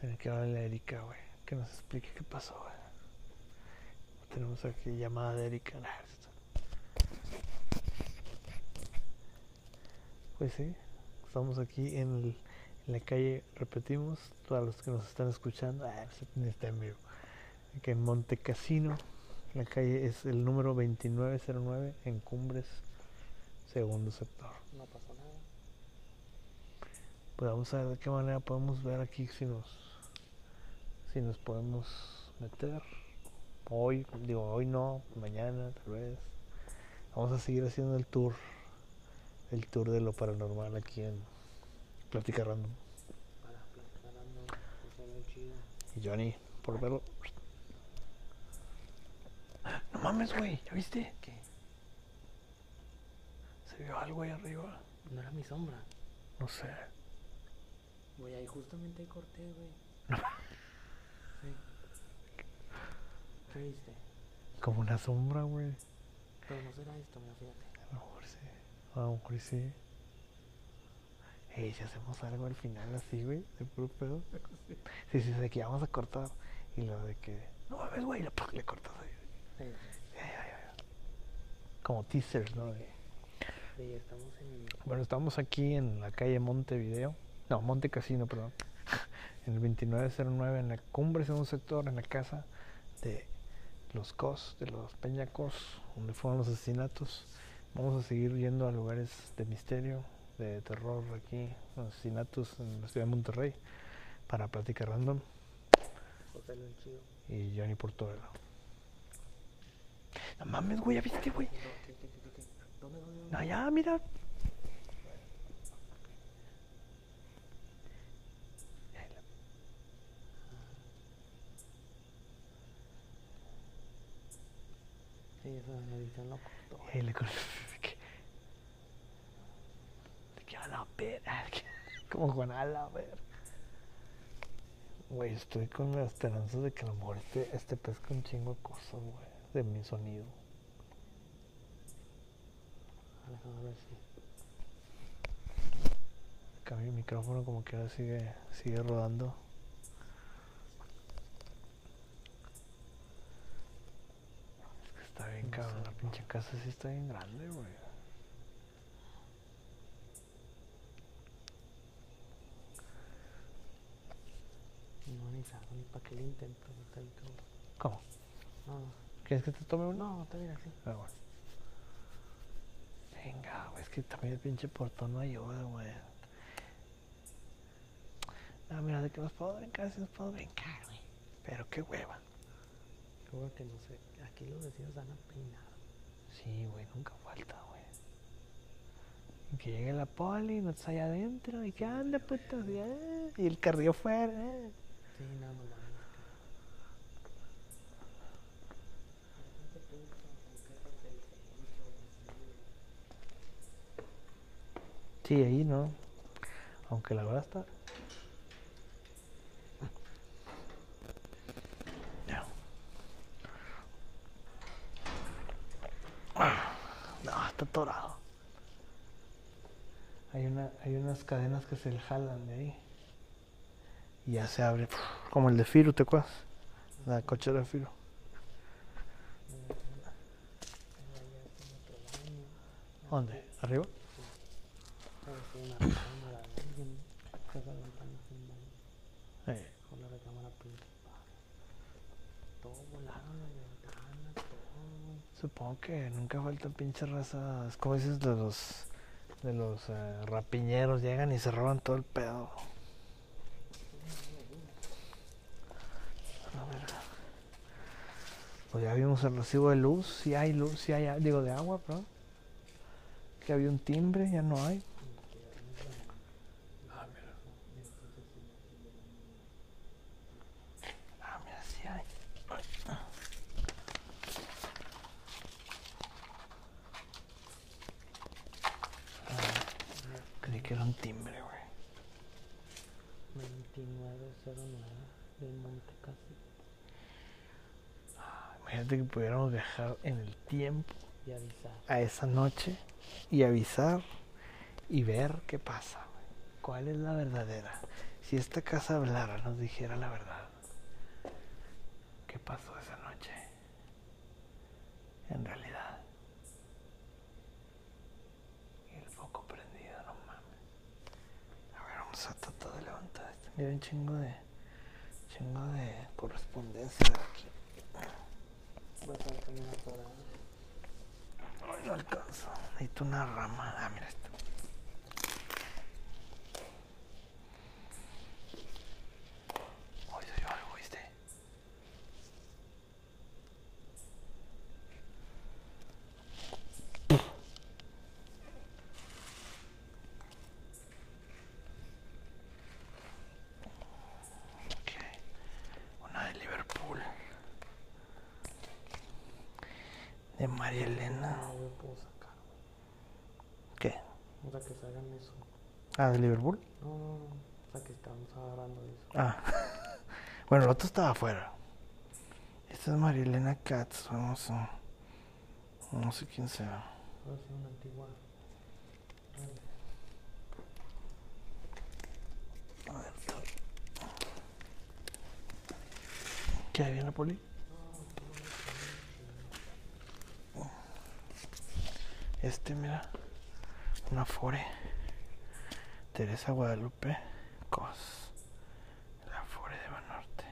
Tiene que hablarle a Erika, güey. Que nos explique qué pasó, güey. Tenemos aquí llamada de Erika. Pues sí, estamos aquí en, el- en la calle, repetimos, todos los que nos están escuchando, ah, ni está en vivo, aquí en Monte Cassino, la calle es el número 2909 en Cumbres, segundo sector. No pasó nada. Pues vamos a ver de qué manera podemos ver aquí si nos, si nos podemos meter. Hoy, digo, hoy no, mañana tal vez. Vamos a seguir haciendo el tour, el tour de lo paranormal aquí en Plática Random. Y Johnny, por verlo. No mames, güey, ¿ya viste? ¿Qué? Se vio algo ahí arriba. No era mi sombra. No sé. Güey, ahí justamente corté, güey. Sí. ¿Qué viste? Como una sombra, güey. Pero no será esto, mira, fíjate. A lo mejor sí. A lo mejor sí. Ey, si hacemos algo al final así, güey, de puro pedo. Sí, sí, de que vamos a cortar. Y lo de que, no mames, güey, le, le cortas ahí. Sí, Ya, ya, ya. Como teasers, ¿no? Sí, estamos en. Bueno, estamos aquí en la calle Montevideo. No, Monte Casino, perdón. En el 2909, en la cumbre, segundo sector, en la casa de los COS, de los Peñacos, donde fueron los asesinatos. Vamos a seguir yendo a lugares de misterio, de terror aquí, asesinatos en la ciudad de Monterrey, para platicar random José Luis Chido. y Johnny Portobelo. No mames, güey, ¿ya viste, güey? No, ya, mira. Sí, esa edición lo cortó. Le a la verga. Como con a la verga. Güey, estoy con la esperanza de que a lo mejor este, este pesca un chingo de cosas, güey. De mi sonido. Déjame ver si. Cambio el micrófono como que ahora sigue, sigue rodando. Es que está bien No cabrón, la no. pinche casa sí está bien grande, güey. No, ni sabe, ni para qué le intento. Está ahí como- ¿Cómo? No, no. ¿Quieres que te tome uno? No, está bien así. Ah, bueno. Venga, güey, es que también el pinche portón no ayuda, güey. No, mira, de que nos puedo brincar, sí nos puedo brincar, güey. Pero qué hueva. Que no sé. Aquí los vecinos van a peinar. Sí, güey, nunca falta, güey. Que llegue la poli, no está allá adentro, y que anda, puto, y, ah, y el carrillo fuera. ah. Sí, no, no, no. Sí, ahí no. Aunque la verdad está. No, está atorado. Hay, una, hay unas cadenas que se le jalan de ahí. Y ya se abre. Como el de Firu, ¿te acuerdas? La cochera de Firu. ¿Dónde? ¿Arriba? ¿Sabes si una recámara de alguien? Casa de ventanas sin baño. Eh, Con la recámara principal. Todo volaron las ventanas, todo. güey. Supongo que nunca falta pinche raza. Es como dices de los de los eh, rapiñeros. Llegan y se roban todo el pedo. A ver. Pues ya vimos el recibo de luz. Si hay luz, si hay, digo de agua, perdón. Que había un timbre, ya no hay. Ah, mira. Ah, mira, sí hay. Creí que era un timbre, güey. 2909 del Monte Casi. Imagínate que pudiéramos viajar en el tiempo Y avisar. a esa noche y avisar y ver qué pasa. ¿Cuál es la verdadera? Si esta casa hablara, nos dijera la verdad. ¿Qué pasó esa noche? En realidad. El foco prendido, no mames. A ver, vamos a tratar de levantar esto. Mira un chingo de. chingo de correspondencia de aquí. Atorada. Ay, no alcanzo. Necesito una rama. Ah, mira Elena. No lo puedo sacar. güey. ¿Qué? O sea, que se hagan eso. Ah, de Liverpool. No, no, no. O sea, que estamos hablando de eso. Ah. bueno, el otro estaba afuera. Esta es Marilena Katz, vamos a... No sé quién sea. Ahora sí, una antigua. A ver. ¿Qué hay en la poli? Este, mira. Una Fore. Teresa Guadalupe Cos. La Fore de Banorte.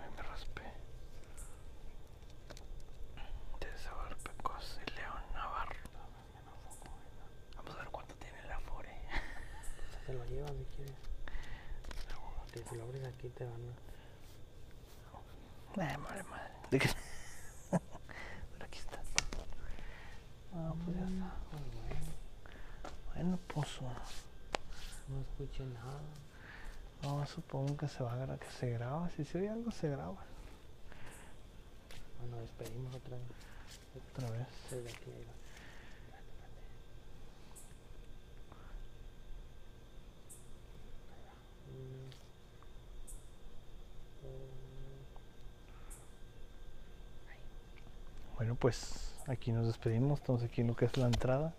Ay, me raspé. Teresa Guadalupe Cos y León Navarro. Vamos a ver cuánto tiene la Fore. Se lo llevas si quieres. Si lo abres aquí te van a... Ay, madre, madre. ¿De qué? Pero aquí está. Ah, pues ya está. Bueno. Pues. No escuché nada. No, supongo que se va a que se graba. Si se oye algo, se graba. Bueno, despedimos otra vez. Otra vez. Desde aquí. Bueno, pues aquí nos despedimos. Estamos aquí en lo que es la entrada.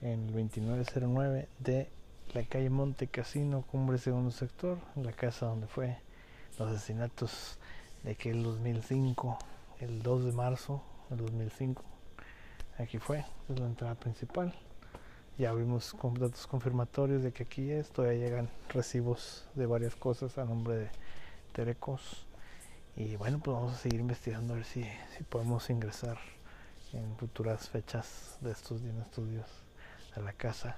En el 2909 de la calle Monte Casino, Cumbre Segundo Sector. La casa donde fue los asesinatos de aquel 2005, el 2 de marzo del 2005. Aquí fue, es la entrada principal. Ya vimos con datos confirmatorios de que aquí es. Todavía llegan recibos de varias cosas a nombre de Terecos. Y bueno, pues vamos a seguir investigando a ver si, si podemos ingresar en futuras fechas de estos días estudios a la casa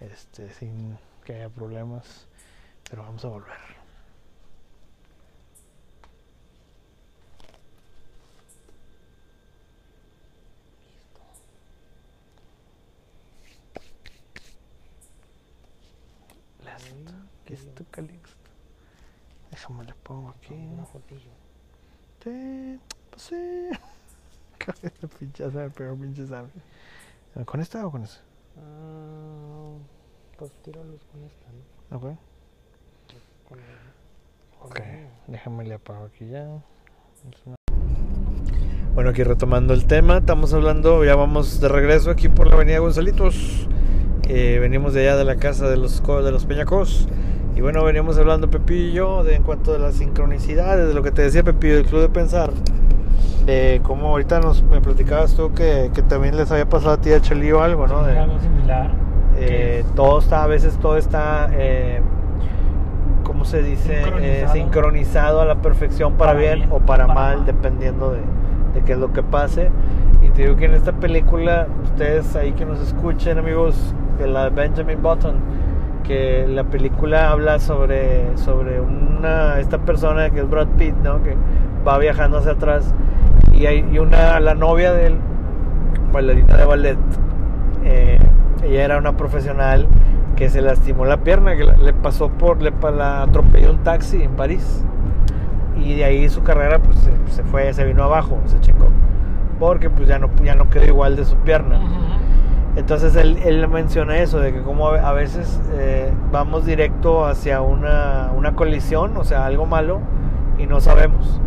este, sin que haya problemas. Pero vamos a volver. Listo. ¿Qué es tu Calixto? Déjame le pongo aquí. Fotillo. Sí, pues pinche pero pinche. ¿Con esta o con esa? Ah, pues luz con esta, ¿no? Ok. Con con Ok, la- déjame le apago aquí ya. Una- Bueno, aquí retomando el tema, estamos hablando, ya vamos de regreso aquí por la avenida Gonzalitos. Eh, venimos de allá de la casa de los, de los Peñacos. Y bueno, veníamos hablando Pepillo de en cuanto a las sincronicidades, de lo que te decía Pepillo del Club de Pensar. De cómo ahorita nos me platicabas tú que, que también les había pasado a ti a Chelío algo, ¿no? De- algo similar. eh, todo está, a veces todo está, eh, ¿cómo se dice? Eh, Sincronizado. sincronizado a la perfección para, Para bien, bien, o para, para mal, mal. dependiendo de, de qué es lo que pase. Y te digo que en esta película, ustedes ahí que nos escuchen, amigos, de la Benjamin Button, que la película habla sobre, sobre una, esta persona que es Brad Pitt, ¿no? Que va viajando hacia atrás y hay y una, la novia de él, bailarina de ballet, eh, ella era una profesional que se lastimó la pierna, que la- le pasó por, le la atropelló un taxi en París y de ahí su carrera pues se, se fue, se vino abajo, se chingó, porque pues ya no, ya no quedó igual de su pierna. Entonces él, él menciona eso, de que como a a veces eh, vamos directo hacia una, una colisión, o sea, algo malo, y no sabemos.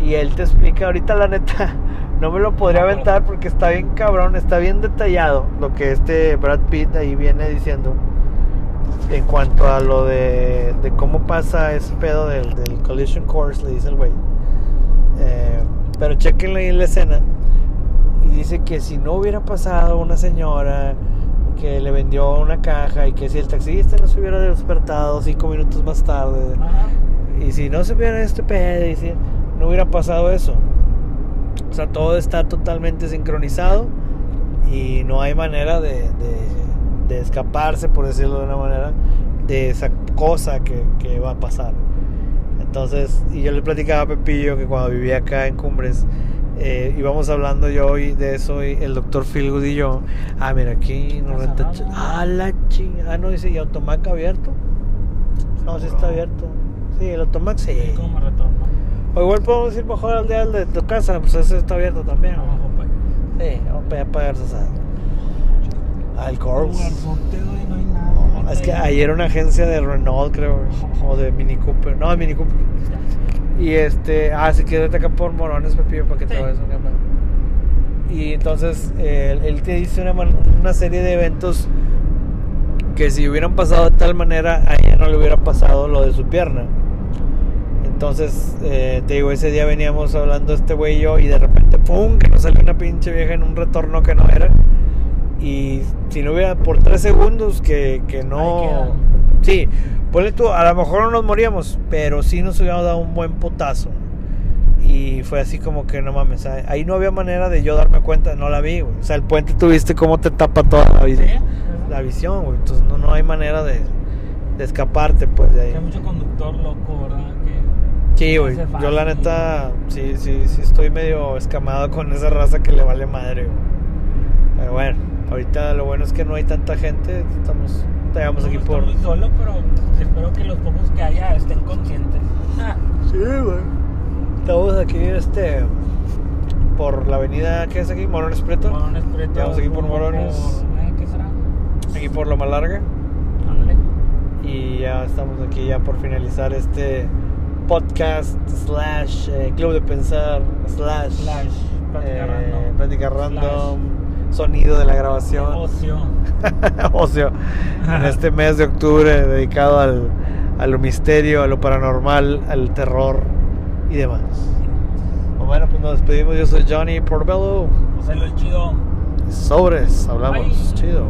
Y él te explica, ahorita la neta, no me lo podría aventar porque está bien cabrón, está bien detallado lo que este Brad Pitt ahí viene diciendo en cuanto a lo de, de cómo pasa ese pedo del, del collision course, le dice el güey. Eh, pero chequenlo ahí en la escena y dice que si no hubiera pasado una señora que le vendió una caja y que si el taxista no se hubiera despertado cinco minutos más tarde Ajá. y si no se hubiera este pedo y si no hubiera pasado eso. O sea todo está totalmente sincronizado y no hay manera de, de- de escaparse por decirlo de una manera de esa cosa que, que va a pasar. Entonces y yo le platicaba a Pepillo que cuando vivía acá en Cumbres eh, íbamos hablando yo hoy de eso y el doctor Philgood y yo ah mira aquí no Está renta ah la chingada ah no dice y automac abierto no sí está abierto sí el automac sí retorno. O igual podemos ir mejor al de, al de tu casa pues ese está abierto también ¿no? Abajo, pues. sí vamos allá pagar al no hay nada. Ah, es que ahí era una agencia de Renault creo o de Mini Cooper no de Mini Cooper Y este, ah, si quieres acá por Morones, Pepillo, para que te vayas un campo. Y entonces eh, él te dice una, una serie de eventos que si hubieran pasado de tal manera, a ella no le hubiera pasado lo de su pierna. Entonces, eh, te digo, ese día veníamos hablando este güey y yo y de repente, ¡pum! que nos salió una pinche vieja en un retorno que no era. Y si no hubiera por tres segundos que, que no... Sí, ponle tú, a lo mejor no nos moríamos, pero sí nos hubiéramos dado un buen putazo. Y fue así como que no mames, ahí- ahí no había manera de yo darme cuenta, no la vi, güey. O sea, el puente tuviste cómo te tapa toda la, vida, ¿Sí? la visión, güey. Entonces no, no hay manera de, de escaparte, pues, de ahí. Hay mucho conductor loco, ¿verdad? Sí, güey. Yo la neta, sí, sí, sí estoy medio escamado con esa raza que le vale madre, güey. Pero bueno, ahorita lo bueno es que no hay tanta gente. Estamos, estamos aquí no por... Estoy muy solo, pero espero que los pocos que haya estén conscientes. Ah, Sí, güey. Estamos aquí, este, por la avenida, ¿qué es aquí? Morones Preto. Morones Prieto, Estamos aquí por Morones. por- eh, ¿Qué será? Aquí por Loma Larga. Ándale. Y ya estamos aquí ya por finalizar este podcast slash eh, club de pensar slash, Slash, plática eh, random. sonido de la grabación, Ocio. ocio, en este mes de octubre dedicado al, a lo misterio, a lo paranormal, al terror y demás. Bueno, pues nos despedimos. Yo soy Johnny Portobello. José lo chido. Sobres, hablamos. Bye. Chido.